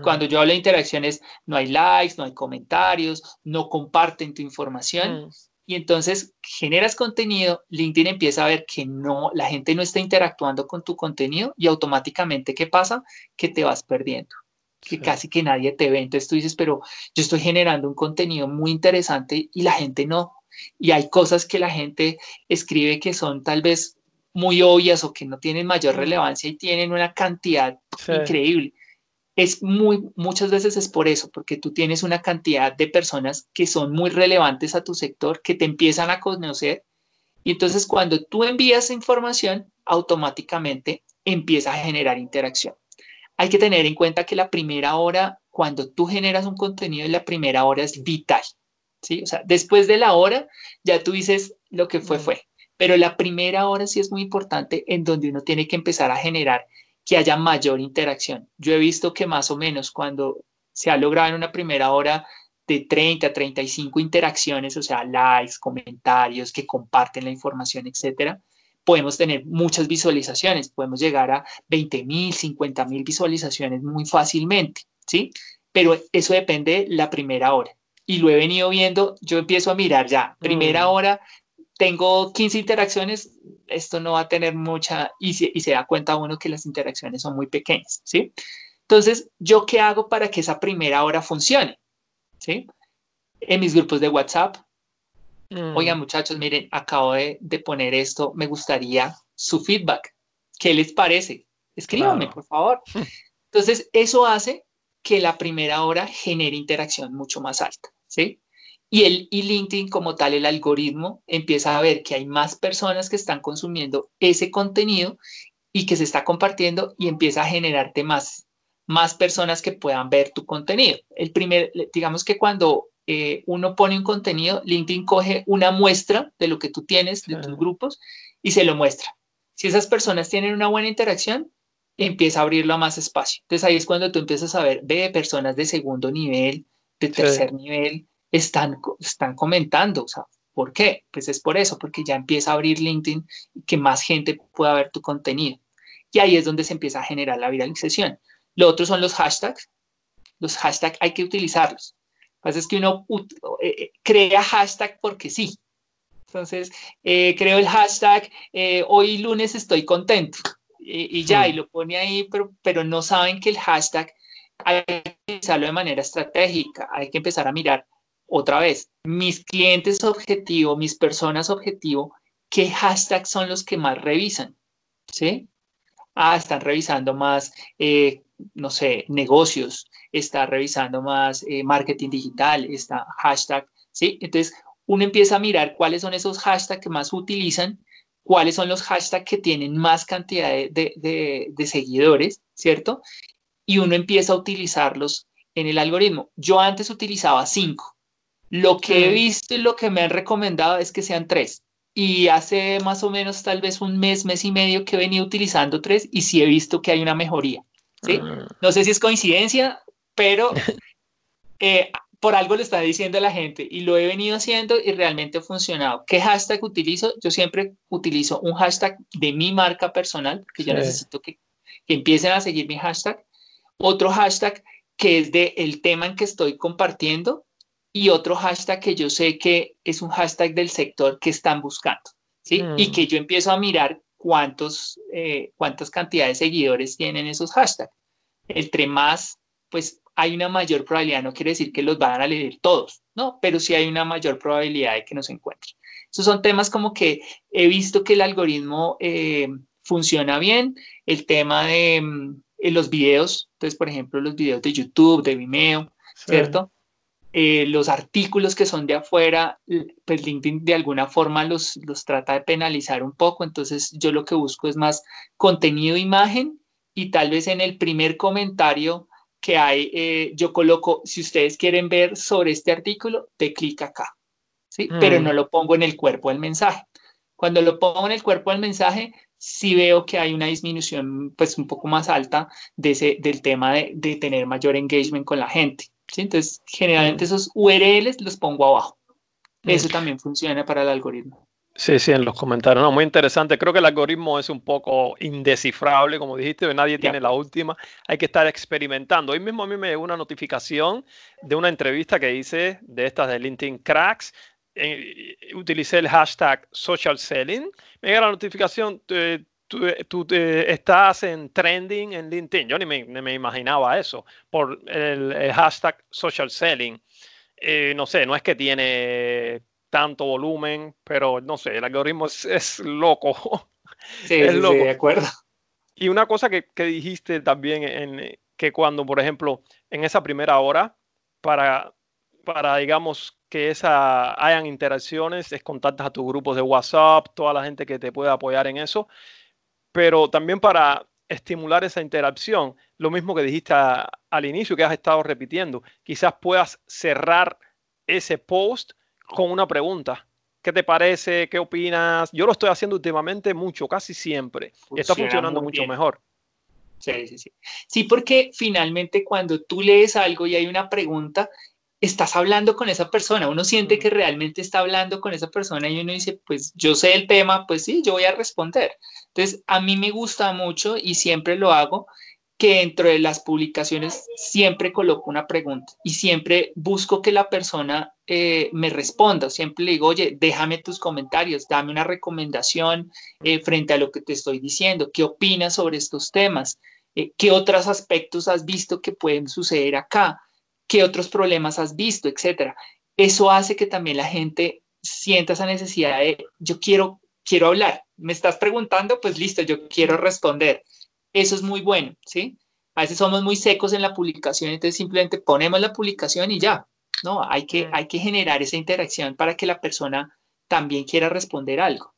Cuando yo hablo de interacciones, no hay likes, no hay comentarios, no comparten tu información. Mm. Y entonces generas contenido, LinkedIn empieza a ver que no, la gente no está interactuando con tu contenido y automáticamente, ¿qué pasa? Que te vas perdiendo, que casi que nadie te ve. Entonces tú dices, pero yo estoy generando un contenido muy interesante y la gente no. Y hay cosas que la gente escribe que son tal vez muy obvias o que no tienen mayor relevancia y tienen una cantidad increíble es muy, muchas veces es por eso, porque tú tienes una cantidad de personas que son muy relevantes a tu sector, que te empiezan a conocer, y entonces cuando tú envías información, automáticamente empieza a generar interacción. Hay que tener en cuenta que la primera hora, cuando tú generas un contenido, la primera hora es vital, ¿sí? O sea, después de la hora, ya tú dices lo que fue, fue. Pero la primera hora sí es muy importante en donde uno tiene que empezar a generar que haya mayor interacción. Yo he visto que más o menos cuando se ha logrado en una primera hora de 30 a 35 interacciones, o sea, likes, comentarios, que comparten la información, etcétera, podemos tener muchas visualizaciones, podemos llegar a 20 mil, 50 mil visualizaciones muy fácilmente, ¿sí? Pero eso depende de la primera hora. Y lo he venido viendo, yo empiezo a mirar ya, primera mm. hora, tengo 15 interacciones, esto no va a tener mucha, y se, y se da cuenta uno que las interacciones son muy pequeñas, ¿sí? Entonces, ¿yo qué hago para que esa primera hora funcione? ¿Sí? En mis grupos de WhatsApp, mm. oigan muchachos, miren, acabo de, poner esto, me gustaría su feedback. ¿Qué les parece? Escríbanme, por favor. Entonces, eso hace que la primera hora genere interacción mucho más alta, ¿sí? Y, el, y LinkedIn como tal, el algoritmo, empieza a ver que hay más personas que están consumiendo ese contenido y que se está compartiendo y empieza a generarte más, más personas que puedan ver tu contenido. El primer, digamos que cuando eh, uno pone un contenido, LinkedIn coge una muestra de lo que tú tienes, de tus grupos, y se lo muestra. Si esas personas tienen una buena interacción, empieza a abrirlo a más espacio. Entonces ahí es cuando tú empiezas a ver, ve personas de segundo nivel, de tercer nivel, están, están comentando. O sea, ¿por qué? Pues es por eso, porque ya empieza a abrir LinkedIn y que más gente pueda ver tu contenido. Y ahí es donde se empieza a generar la viralización. Lo otro son los hashtags. Los hashtags hay que utilizarlos. Lo que pasa es que uno eh, eh, crea hashtag porque sí. Entonces, eh, creo el hashtag, hoy lunes estoy contento. Y, ya, y lo pone ahí, pero, pero no saben que el hashtag hay que utilizarlo de manera estratégica. Hay que empezar a mirar otra vez, mis clientes objetivo, mis personas objetivo, ¿qué hashtags son los que más revisan? ¿Sí? Ah, están revisando más, eh, no sé, negocios, está revisando más eh, marketing digital, está hashtag, ¿sí? Entonces, uno empieza a mirar cuáles son esos hashtags que más utilizan, cuáles son los hashtags que tienen más cantidad de, de seguidores, ¿cierto? Y uno empieza a utilizarlos en el algoritmo. Yo antes utilizaba cinco, lo que he visto y lo que me han recomendado es que sean tres. Y hace más o menos tal vez un mes, mes y medio que he venido utilizando tres y sí he visto que hay una mejoría. ¿sí? Ah. No sé si es coincidencia, pero eh, por algo lo está diciendo la gente y lo he venido haciendo y realmente ha funcionado. ¿Qué hashtag utilizo? Yo siempre utilizo un hashtag de mi marca personal, porque yo necesito que, que empiecen a seguir mi hashtag. Otro hashtag que es de el tema en que estoy compartiendo y otro hashtag que yo sé que es un hashtag del sector que están buscando, ¿sí? Y mm. que yo empiezo a mirar cuántos, eh, cuántas cantidades de seguidores tienen esos hashtags. Entre más, pues hay una mayor probabilidad, no quiere decir que los van a leer todos, ¿no? Pero sí hay una mayor probabilidad de que nos encuentren. Esos son temas como que he visto que el algoritmo eh, funciona bien, el tema de mm, los videos, entonces, por ejemplo, los videos de YouTube, de Vimeo, ¿cierto? Eh, los artículos que son de afuera, pues LinkedIn de alguna forma los, los trata de penalizar un poco, entonces yo lo que busco es más contenido, imagen y tal vez en el primer comentario que hay, eh, yo coloco, si ustedes quieren ver sobre este artículo, te clic acá, ¿sí? Pero mm. no lo pongo en el cuerpo del mensaje. Cuando lo pongo en el cuerpo del mensaje, sí veo que hay una disminución pues un poco más alta de ese, del tema de, de tener mayor engagement con la gente. Entonces, generalmente esos URLs los pongo abajo. Eso también funciona para el algoritmo. Sí, sí, en los comentarios. No, muy interesante. Creo que el algoritmo es un poco indescifrable, como dijiste, nadie tiene la última. Hay que estar experimentando. Hoy mismo a mí me llegó una notificación de una entrevista que hice de estas de LinkedIn Cracks. Eh, utilicé el hashtag social selling. Me llega la notificación, tú, estás en trending en LinkedIn. Yo ni me, imaginaba eso por el, hashtag social selling. Eh, no sé, no es que tiene tanto volumen, pero no sé, el algoritmo es, loco. Sí, es loco. de acuerdo. Y una cosa que, dijiste también, en, que cuando, por ejemplo, en esa primera hora, para, para digamos, que esa, hayan interacciones, es contactas a tus grupos de WhatsApp, toda la gente que te puede apoyar en eso, pero también para estimular esa interacción, lo mismo que dijiste al inicio, que has estado repitiendo, quizás puedas cerrar ese post con una pregunta. ¿Qué te parece? ¿Qué opinas? Yo lo estoy haciendo últimamente mucho, casi siempre. y está funcionando mucho mejor. Sí, sí, sí. Sí, porque finalmente cuando tú lees algo y hay una pregunta, estás hablando con esa persona. Uno siente que realmente está hablando con esa persona y uno dice, pues yo sé el tema, pues sí, yo voy a responder. Entonces, a mí me gusta mucho y siempre lo hago que dentro de las publicaciones siempre coloco una pregunta y siempre busco que la persona eh, me responda. Siempre le digo, oye, déjame tus comentarios, dame una recomendación eh, frente a lo que te estoy diciendo. ¿Qué opinas sobre estos temas? Eh, ¿Qué otros aspectos has visto que pueden suceder acá? ¿Qué otros problemas has visto? Etcétera. Eso hace que también la gente sienta esa necesidad de, yo quiero, quiero hablar. Me estás preguntando, pues listo, yo quiero responder eso es muy bueno, ¿sí? A veces somos muy secos en la publicación, entonces simplemente ponemos la publicación y ya, ¿no? Hay que, hay que generar esa interacción para que la persona también quiera responder algo.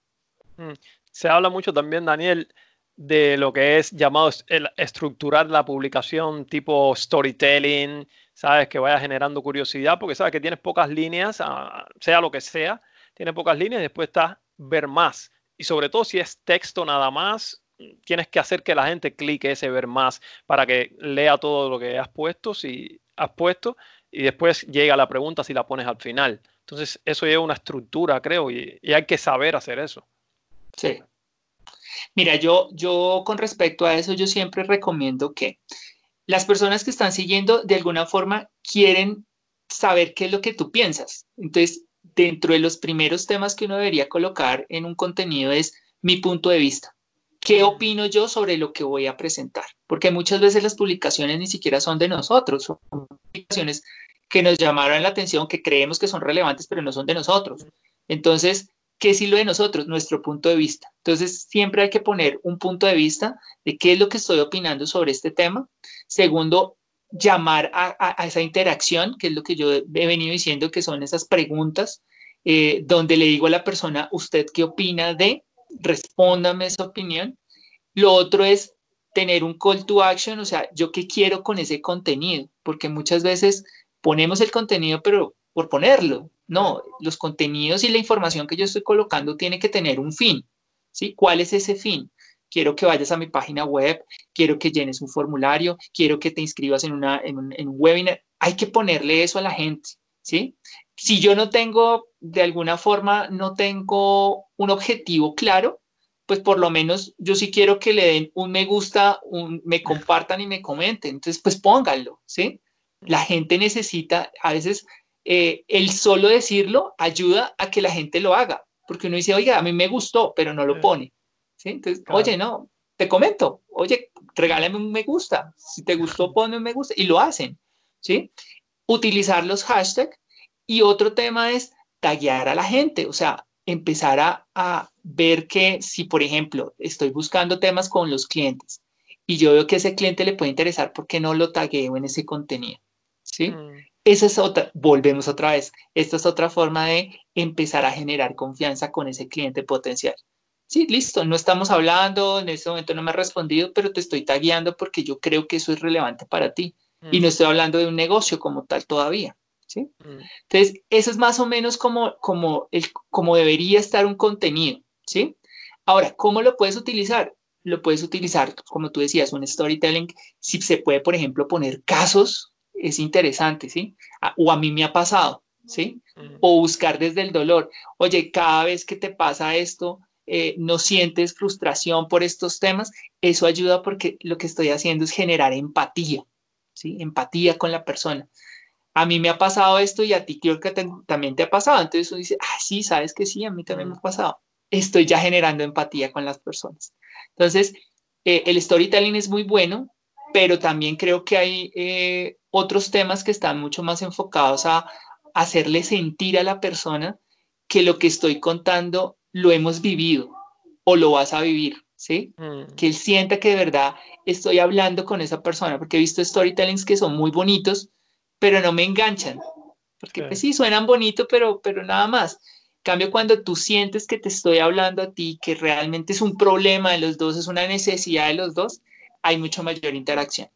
Mm. Se habla mucho también, Daniel, de lo que es llamado el estructurar la publicación tipo storytelling, sabes, que vaya generando curiosidad, porque sabes que tienes pocas líneas, sea lo que sea, tienes pocas líneas y después está ver más. Y sobre todo si es texto nada más, tienes que hacer que la gente clique ese ver más para que lea todo lo que has puesto, si has puesto, y después llega la pregunta si la pones al final. Entonces, eso lleva una estructura, creo, y, hay que saber hacer eso. Sí. Mira, yo, yo con respecto a eso, yo siempre recomiendo que las personas que están siguiendo de alguna forma quieren saber qué es lo que tú piensas. Entonces, dentro de los primeros temas que uno debería colocar en un contenido es mi punto de vista. ¿qué opino yo sobre lo que voy a presentar? Porque muchas veces las publicaciones ni siquiera son de nosotros, son publicaciones que nos llamaron la atención, que creemos que son relevantes, pero no son de nosotros. Entonces, ¿qué es lo de nosotros? Nuestro punto de vista. Entonces, siempre hay que poner un punto de vista de qué es lo que estoy opinando sobre este tema. Segundo, llamar a, esa interacción, que es lo que yo he venido diciendo, que son esas preguntas, eh, donde le digo a la persona, ¿usted qué opina de? respóndame esa opinión. Lo otro es tener un call to action, o sea, yo qué quiero con ese contenido, porque muchas veces ponemos el contenido, pero por ponerlo. No, los contenidos y la información que yo estoy colocando tiene que tener un fin. ¿sí? ¿Cuál es ese fin? Quiero que vayas a mi página web, quiero que llenes un formulario, quiero que te inscribas en, una, en, un, webinar. Hay que ponerle eso a la gente. ¿sí? Si yo no tengo, de alguna forma, no tengo un objetivo claro, pues por lo menos yo sí quiero que le den un me gusta, un, me compartan y me comenten. Entonces, pues pónganlo, ¿sí? La gente necesita, a veces, eh, el solo decirlo ayuda a que la gente lo haga, porque uno dice, oiga, a mí me gustó, pero no lo pone, ¿sí? Entonces, oye, no, te comento, oye, regálame un me gusta, si te gustó, ponme un me gusta, y lo hacen, ¿sí? Utilizar los hashtags y otro tema es taguear a la gente, o sea, empezar a, ver que si, por ejemplo, estoy buscando temas con los clientes y yo veo que ese cliente le puede interesar, ¿por qué no lo tagueo en ese contenido? ¿Sí? Mm. Esa es otra, volvemos otra vez, esta es otra forma de empezar a generar confianza con ese cliente potencial. Sí, listo, no estamos hablando, en este momento no me has respondido, pero te estoy tagueando porque yo creo que eso es relevante para ti. Y no mm. estoy hablando de un negocio como tal todavía. ¿sí? Mm. Entonces, eso es más o menos como, como, el, como debería estar un contenido, ¿sí? Ahora, ¿cómo lo puedes utilizar? Lo puedes utilizar, como tú decías, un storytelling. Si se puede, por ejemplo, poner casos, es interesante, ¿sí? o a mí me ha pasado, ¿sí? O buscar desde el dolor. Oye, cada vez que te pasa esto, eh, no sientes frustración por estos temas, eso ayuda porque lo que estoy haciendo es generar empatía, ¿sí? Empatía con la persona. A mí me ha pasado esto y a ti creo que también te ha pasado. Entonces uno dice, ah, sí, sabes que sí, a mí también me ha pasado. Estoy ya generando empatía con las personas. Entonces, eh, el storytelling es muy bueno, pero también creo que hay eh, otros temas que están mucho más enfocados a hacerle sentir a la persona que lo que estoy contando lo hemos vivido o lo vas a vivir, ¿sí? Mm. Que él sienta que de verdad estoy hablando con esa persona, porque he visto storytellings que son muy bonitos, pero no me enganchan, porque pues sí, suenan bonito, pero, pero nada más. cambio, cuando tú sientes que te estoy hablando a ti, que realmente es un problema de los dos, es una necesidad de los dos, hay mucho mayor interacción.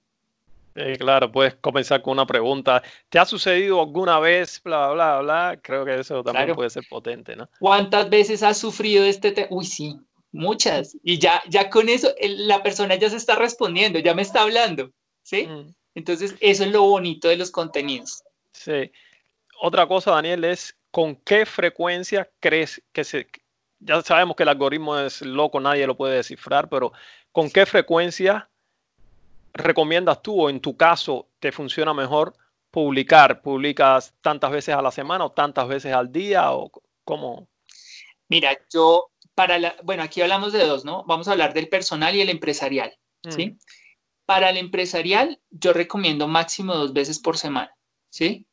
claro, puedes comenzar con una pregunta. ¿Te ha sucedido alguna vez, bla, bla, bla? Creo que eso también puede ser potente, ¿no? ¿Cuántas veces has sufrido este tema? Uy, sí, muchas. Y ya, ya con eso, la persona ya se está respondiendo, ya me está hablando, ¿sí? Mm. Entonces, eso es lo bonito de los contenidos. Sí. Otra cosa, Daniel, es con qué frecuencia crees que se... Ya sabemos que el algoritmo es loco, nadie lo puede descifrar, pero ¿con qué frecuencia recomiendas tú o en tu caso te funciona mejor publicar? ¿Publicas tantas veces a la semana o tantas veces al día o cómo? Mira, yo para la, bueno, aquí hablamos de dos, ¿no? Vamos a hablar del personal y el empresarial, ¿sí? Mm. Para el empresarial, yo recomiendo máximo dos veces por semana, ¿sí?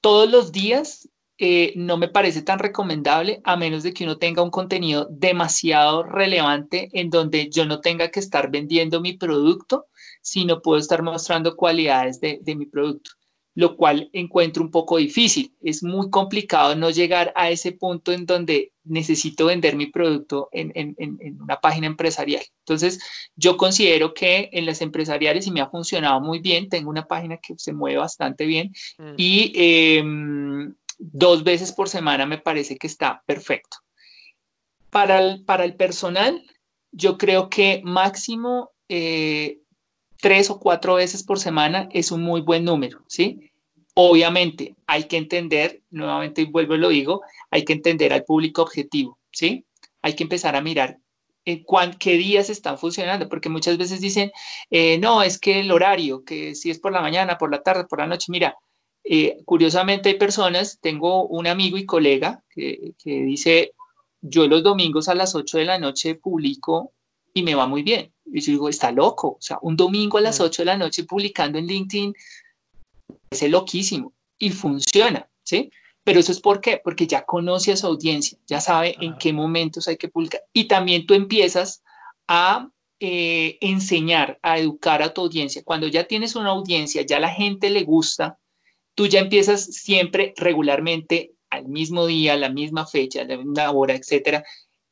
Todos los días eh, no me parece tan recomendable a menos de que uno tenga un contenido demasiado relevante en donde yo no tenga que estar vendiendo mi producto, sino puedo estar mostrando cualidades de mi producto lo cual encuentro un poco difícil. Es muy complicado no llegar a ese punto en donde necesito vender mi producto en, una página empresarial. Entonces, yo considero que en las empresariales y me ha funcionado muy bien, tengo una página que se mueve bastante bien mm. y em, dos veces por semana me parece que está perfecto. Para el, para el personal, yo creo que máximo eh, tres o cuatro veces por semana es un muy buen número, ¿sí? Obviamente, hay que entender, nuevamente vuelvo y lo digo, hay que entender al público objetivo, ¿sí? Hay que empezar a mirar en qué días están funcionando, porque muchas veces dicen, eh, no, es que el horario, que si es por la mañana, por la tarde, por la noche, mira, eh, curiosamente hay personas, tengo un amigo y colega que, dice, yo los domingos a las 8 de la noche publico y me va muy bien. Y yo digo, está loco, o sea, un domingo a las 8 mm. de la noche publicando en LinkedIn, es loquísimo y funciona, ¿sí? Pero eso es por qué? Porque ya conoce a su audiencia, ya sabe en qué momentos hay que publicar. Y también tú empiezas a eh, enseñar, a educar a tu audiencia. Cuando ya tienes una audiencia, ya la gente le gusta, tú ya empiezas siempre regularmente al mismo día, a la misma fecha, a la misma hora, etcétera.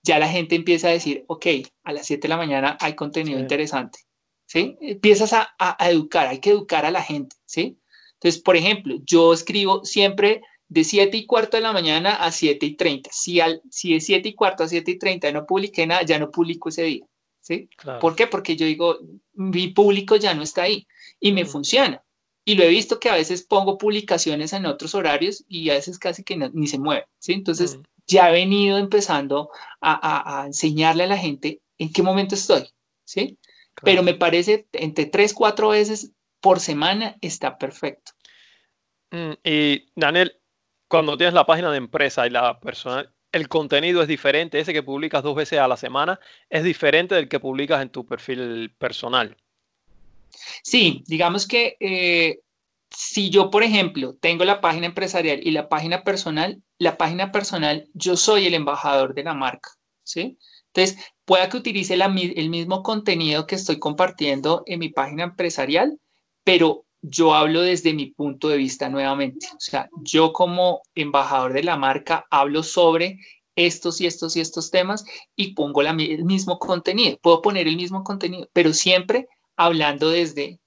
Ya la gente empieza a decir, ok, a las 7 de la mañana hay contenido interesante, ¿sí? Empiezas a, a educar, hay que educar a la gente, ¿sí? Entonces, por ejemplo, yo escribo siempre de 7 y cuarto de la mañana a 7 y 30. Si, al, si de 7 y cuarto a 7 y 30 no publiqué nada, ya no publico ese día. ¿sí? ¿Por qué? Porque yo digo, mi público ya no está ahí y me funciona. Y lo he visto que a veces pongo publicaciones en otros horarios y a veces casi que ni se mueve. ¿sí? Entonces, ya he venido empezando a, a, enseñarle a la gente en qué momento estoy. ¿sí? Pero me parece entre 3, 4 veces por semana está perfecto. Mm, y Daniel, cuando tienes la página de empresa y la personal, el contenido es diferente. Ese que publicas dos veces a la semana es diferente del que publicas en tu perfil personal. Sí, digamos que eh, si yo, por ejemplo, tengo la página empresarial y la página personal, la página personal, yo soy el embajador de la marca, ¿sí? Entonces, pueda que utilice el mismo contenido que estoy compartiendo en mi página empresarial, pero yo hablo desde mi punto de vista nuevamente. O sea, yo como embajador de la marca hablo sobre estos y estos y estos temas y pongo el mismo contenido. Puedo poner el mismo contenido, pero siempre hablando desde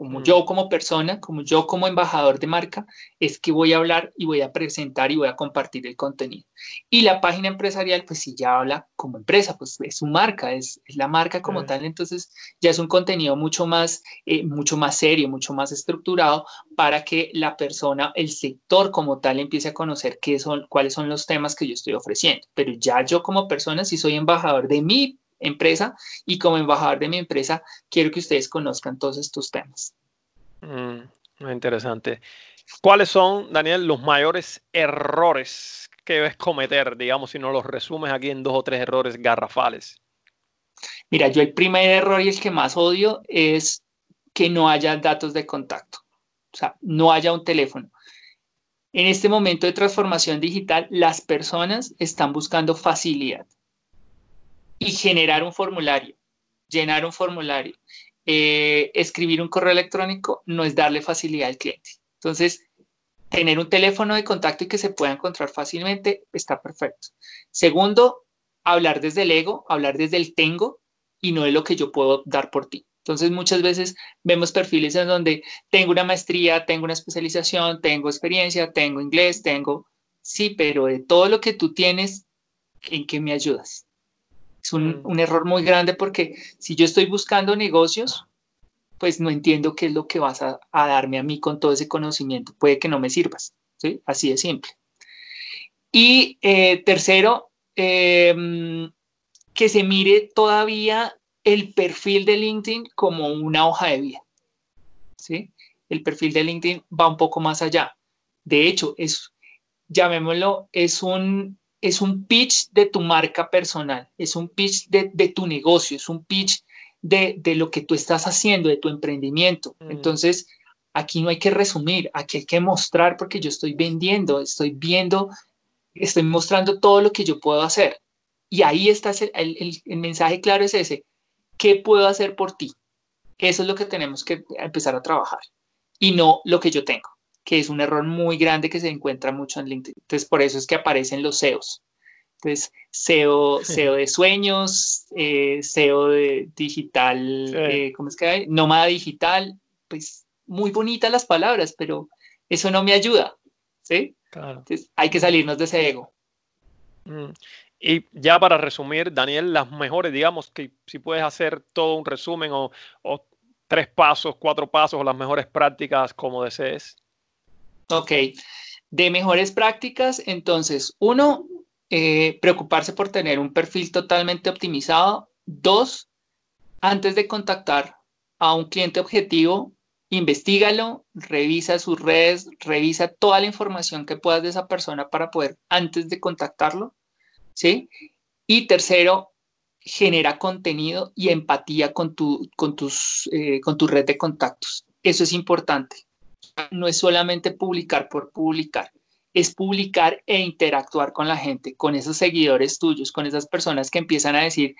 como yo como persona, como yo como embajador de marca, es que voy a hablar y voy a presentar y voy a compartir el contenido. Y la página empresarial, pues si ya habla como empresa, pues es su marca, es, la marca como tal, entonces ya es un contenido mucho más, eh, mucho más serio, mucho más estructurado para que la persona, el sector como tal, empiece a conocer qué son, cuáles son los temas que yo estoy ofreciendo. Pero ya yo como persona, si soy embajador de mi empresa y como embajador de mi empresa quiero que ustedes conozcan todos estos temas. Mm, muy interesante. ¿Cuáles son, Daniel, los mayores errores que debes cometer, digamos, si no los resumes aquí en dos o tres errores garrafales? Mira, yo el primer error y el que más odio es que no haya datos de contacto, o sea, no haya un teléfono. En este momento de transformación digital, las personas están buscando facilidad y generar un formulario, llenar un formulario, eh, escribir un correo electrónico no es darle facilidad al cliente. Entonces, tener un teléfono de contacto y que se pueda encontrar fácilmente está perfecto. Segundo, hablar desde el ego, hablar desde el tengo y no de lo que yo puedo dar por ti. Entonces, muchas veces vemos perfiles en donde tengo una maestría, tengo una especialización, tengo experiencia, tengo inglés, tengo, sí, pero de todo lo que tú tienes, ¿en qué me ayudas? Es mm. un, error muy grande porque si yo estoy buscando negocios, pues no entiendo qué es lo que vas a, darme a mí con todo ese conocimiento. Puede que no me sirvas, ¿sí? Así de simple. Y eh, tercero, em, que se mire todavía el perfil de LinkedIn como una hoja de vida, ¿sí? El perfil de LinkedIn va un poco más allá. De hecho, es, llamémoslo, es un, es un pitch de tu marca personal, es un pitch de, tu negocio, es un pitch de, lo que tú estás haciendo, de tu emprendimiento. Mm. Entonces, aquí no hay que resumir, aquí hay que mostrar porque yo estoy vendiendo, estoy viendo, estoy mostrando todo lo que yo puedo hacer. Y ahí está el, el mensaje claro es ese, ¿qué puedo hacer por ti? Eso es lo que tenemos que empezar a trabajar y no lo que yo tengo que es un error muy grande que se encuentra mucho en LinkedIn. Entonces, por eso es que aparecen los SEOs. Entonces, SEO, SEO de sueños, eh, SEO de digital, eh, ¿cómo es que hay? Nómada digital, pues muy bonitas las palabras, pero eso no me ayuda, ¿sí? Entonces, hay que salirnos de ese ego. Mm. Y ya para resumir, Daniel, las mejores, digamos que si puedes hacer todo un resumen o, o tres pasos, cuatro pasos o las mejores prácticas como desees. Ok, de mejores prácticas, entonces, uno, eh, preocuparse por tener un perfil totalmente optimizado. Dos, antes de contactar a un cliente objetivo, investigalo, revisa sus redes, revisa toda la información que puedas de esa persona para poder, antes de contactarlo, ¿sí? Y tercero, genera contenido y empatía con tu, con tus, eh, con tu red de contactos. Eso es importante no es solamente publicar por publicar, es publicar e interactuar con la gente, con esos seguidores tuyos, con esas personas que empiezan a decir,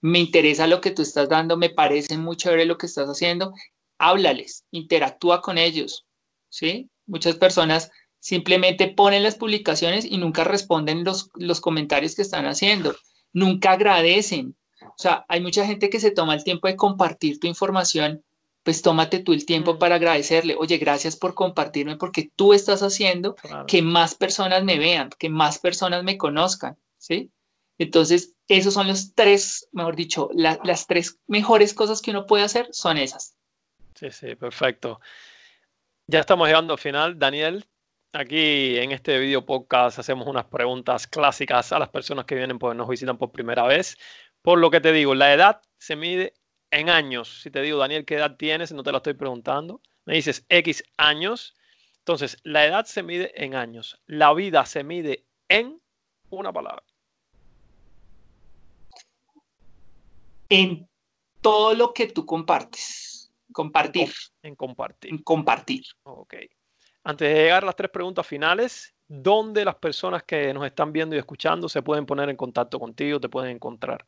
me interesa lo que tú estás dando, me parece muy chévere lo que estás haciendo, háblales, interactúa con ellos, ¿sí? Muchas personas simplemente ponen las publicaciones y nunca responden los, los comentarios que están haciendo, nunca agradecen. O sea, hay mucha gente que se toma el tiempo de compartir tu información pues tómate tú el tiempo mm. para agradecerle, oye, gracias por compartirme porque tú estás haciendo que más personas me vean, que más personas me conozcan, ¿sí? Entonces, esos son los tres, mejor dicho, las tres mejores cosas que uno puede hacer son esas. Sí, sí, perfecto. Ya estamos llegando al final. Daniel, aquí en este video podcast hacemos unas preguntas clásicas a las personas que vienen, pues nos visitan por primera vez. Por lo que te digo, la edad se mide en años, si te digo, Daniel, ¿qué edad tienes? No te lo estoy preguntando. Me dices X años. Entonces, la edad se mide en años. La vida se mide en una palabra. En todo lo que tú compartes. Compartir. En compartir. En compartir. Ok. Antes de llegar a las tres preguntas finales, ¿dónde las personas que nos están viendo y escuchando se pueden poner en contacto contigo, te pueden encontrar?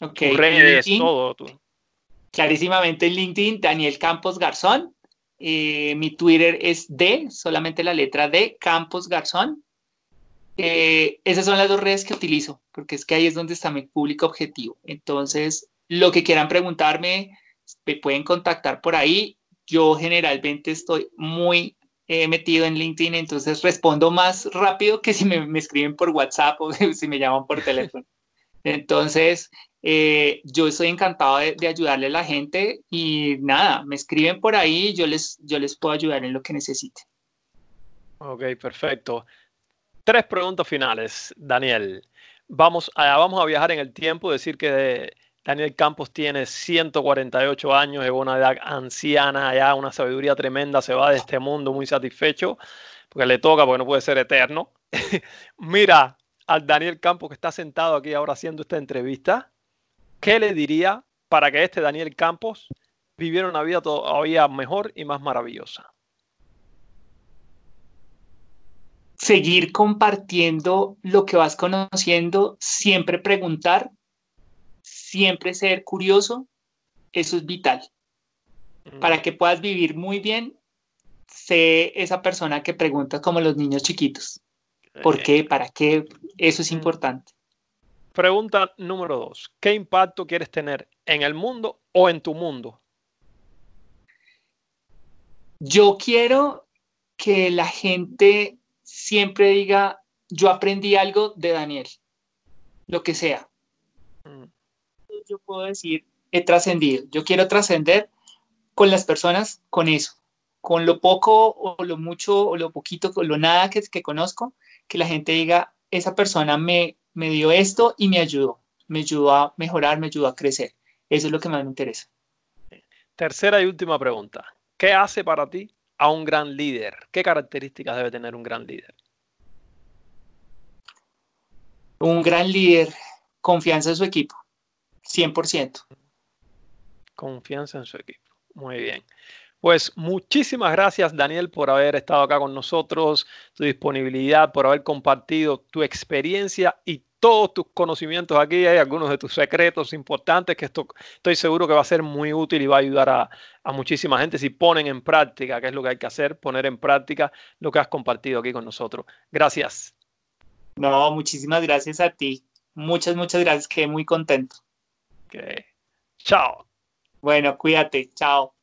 Ok. redes, todo. Tú clarísimamente en LinkedIn, Daniel Campos Garzón. Eh, mi Twitter es D, solamente la letra D, Campos Garzón. Eh, esas son las dos redes que utilizo, porque es que ahí es donde está mi público objetivo. Entonces, lo que quieran preguntarme, me pueden contactar por ahí. yo generalmente estoy muy eh, metido en LinkedIn, entonces respondo más rápido que si me, escriben por WhatsApp o si me llaman por teléfono. Entonces, eh, yo estoy encantado de, ayudarle a la gente y nada, me escriben por ahí, yo les, yo les puedo ayudar en lo que necesiten. Ok, perfecto. Tres preguntas finales, Daniel. Vamos a, vamos a viajar en el tiempo, decir que Daniel Campos tiene 148 años, es una edad anciana, ya una sabiduría tremenda, se va de este mundo muy satisfecho, porque le toca, porque no puede ser eterno. Mira al Daniel Campos que está sentado aquí ahora haciendo esta entrevista, ¿qué le diría para que este Daniel Campos viviera una vida todavía mejor y más maravillosa? Seguir compartiendo lo que vas conociendo, siempre preguntar siempre ser curioso, eso es vital. Mm. Para que puedas vivir muy bien, sé esa persona que pregunta como los niños chiquitos. ¿Por qué? ¿Para qué? Eso es mm. importante. Pregunta número dos. ¿Qué impacto quieres tener en el mundo o en tu mundo? Yo quiero que la gente siempre diga, yo aprendí algo de Daniel, lo que sea. Mm yo puedo decir, he trascendido. Yo quiero trascender con las personas, con eso, con lo poco o lo mucho o lo poquito o lo nada que, que conozco, que la gente diga, esa persona me, me dio esto y me ayudó, me ayudó a mejorar, me ayudó a crecer. Eso es lo que más me interesa. Tercera y última pregunta. ¿Qué hace para ti a un gran líder? ¿Qué características debe tener un gran líder? Un gran líder, confianza en su equipo. 100%. Confianza en su equipo. Muy bien. Pues muchísimas gracias Daniel por haber estado acá con nosotros, tu disponibilidad, por haber compartido tu experiencia y todos tus conocimientos aquí. Hay algunos de tus secretos importantes que esto, estoy seguro que va a ser muy útil y va a ayudar a, a muchísima gente si ponen en práctica, qué es lo que hay que hacer, poner en práctica lo que has compartido aquí con nosotros. Gracias. No, muchísimas gracias a ti. Muchas, muchas gracias. Quedé muy contento. Okay. Chao. Bueno, cuídate. Chao.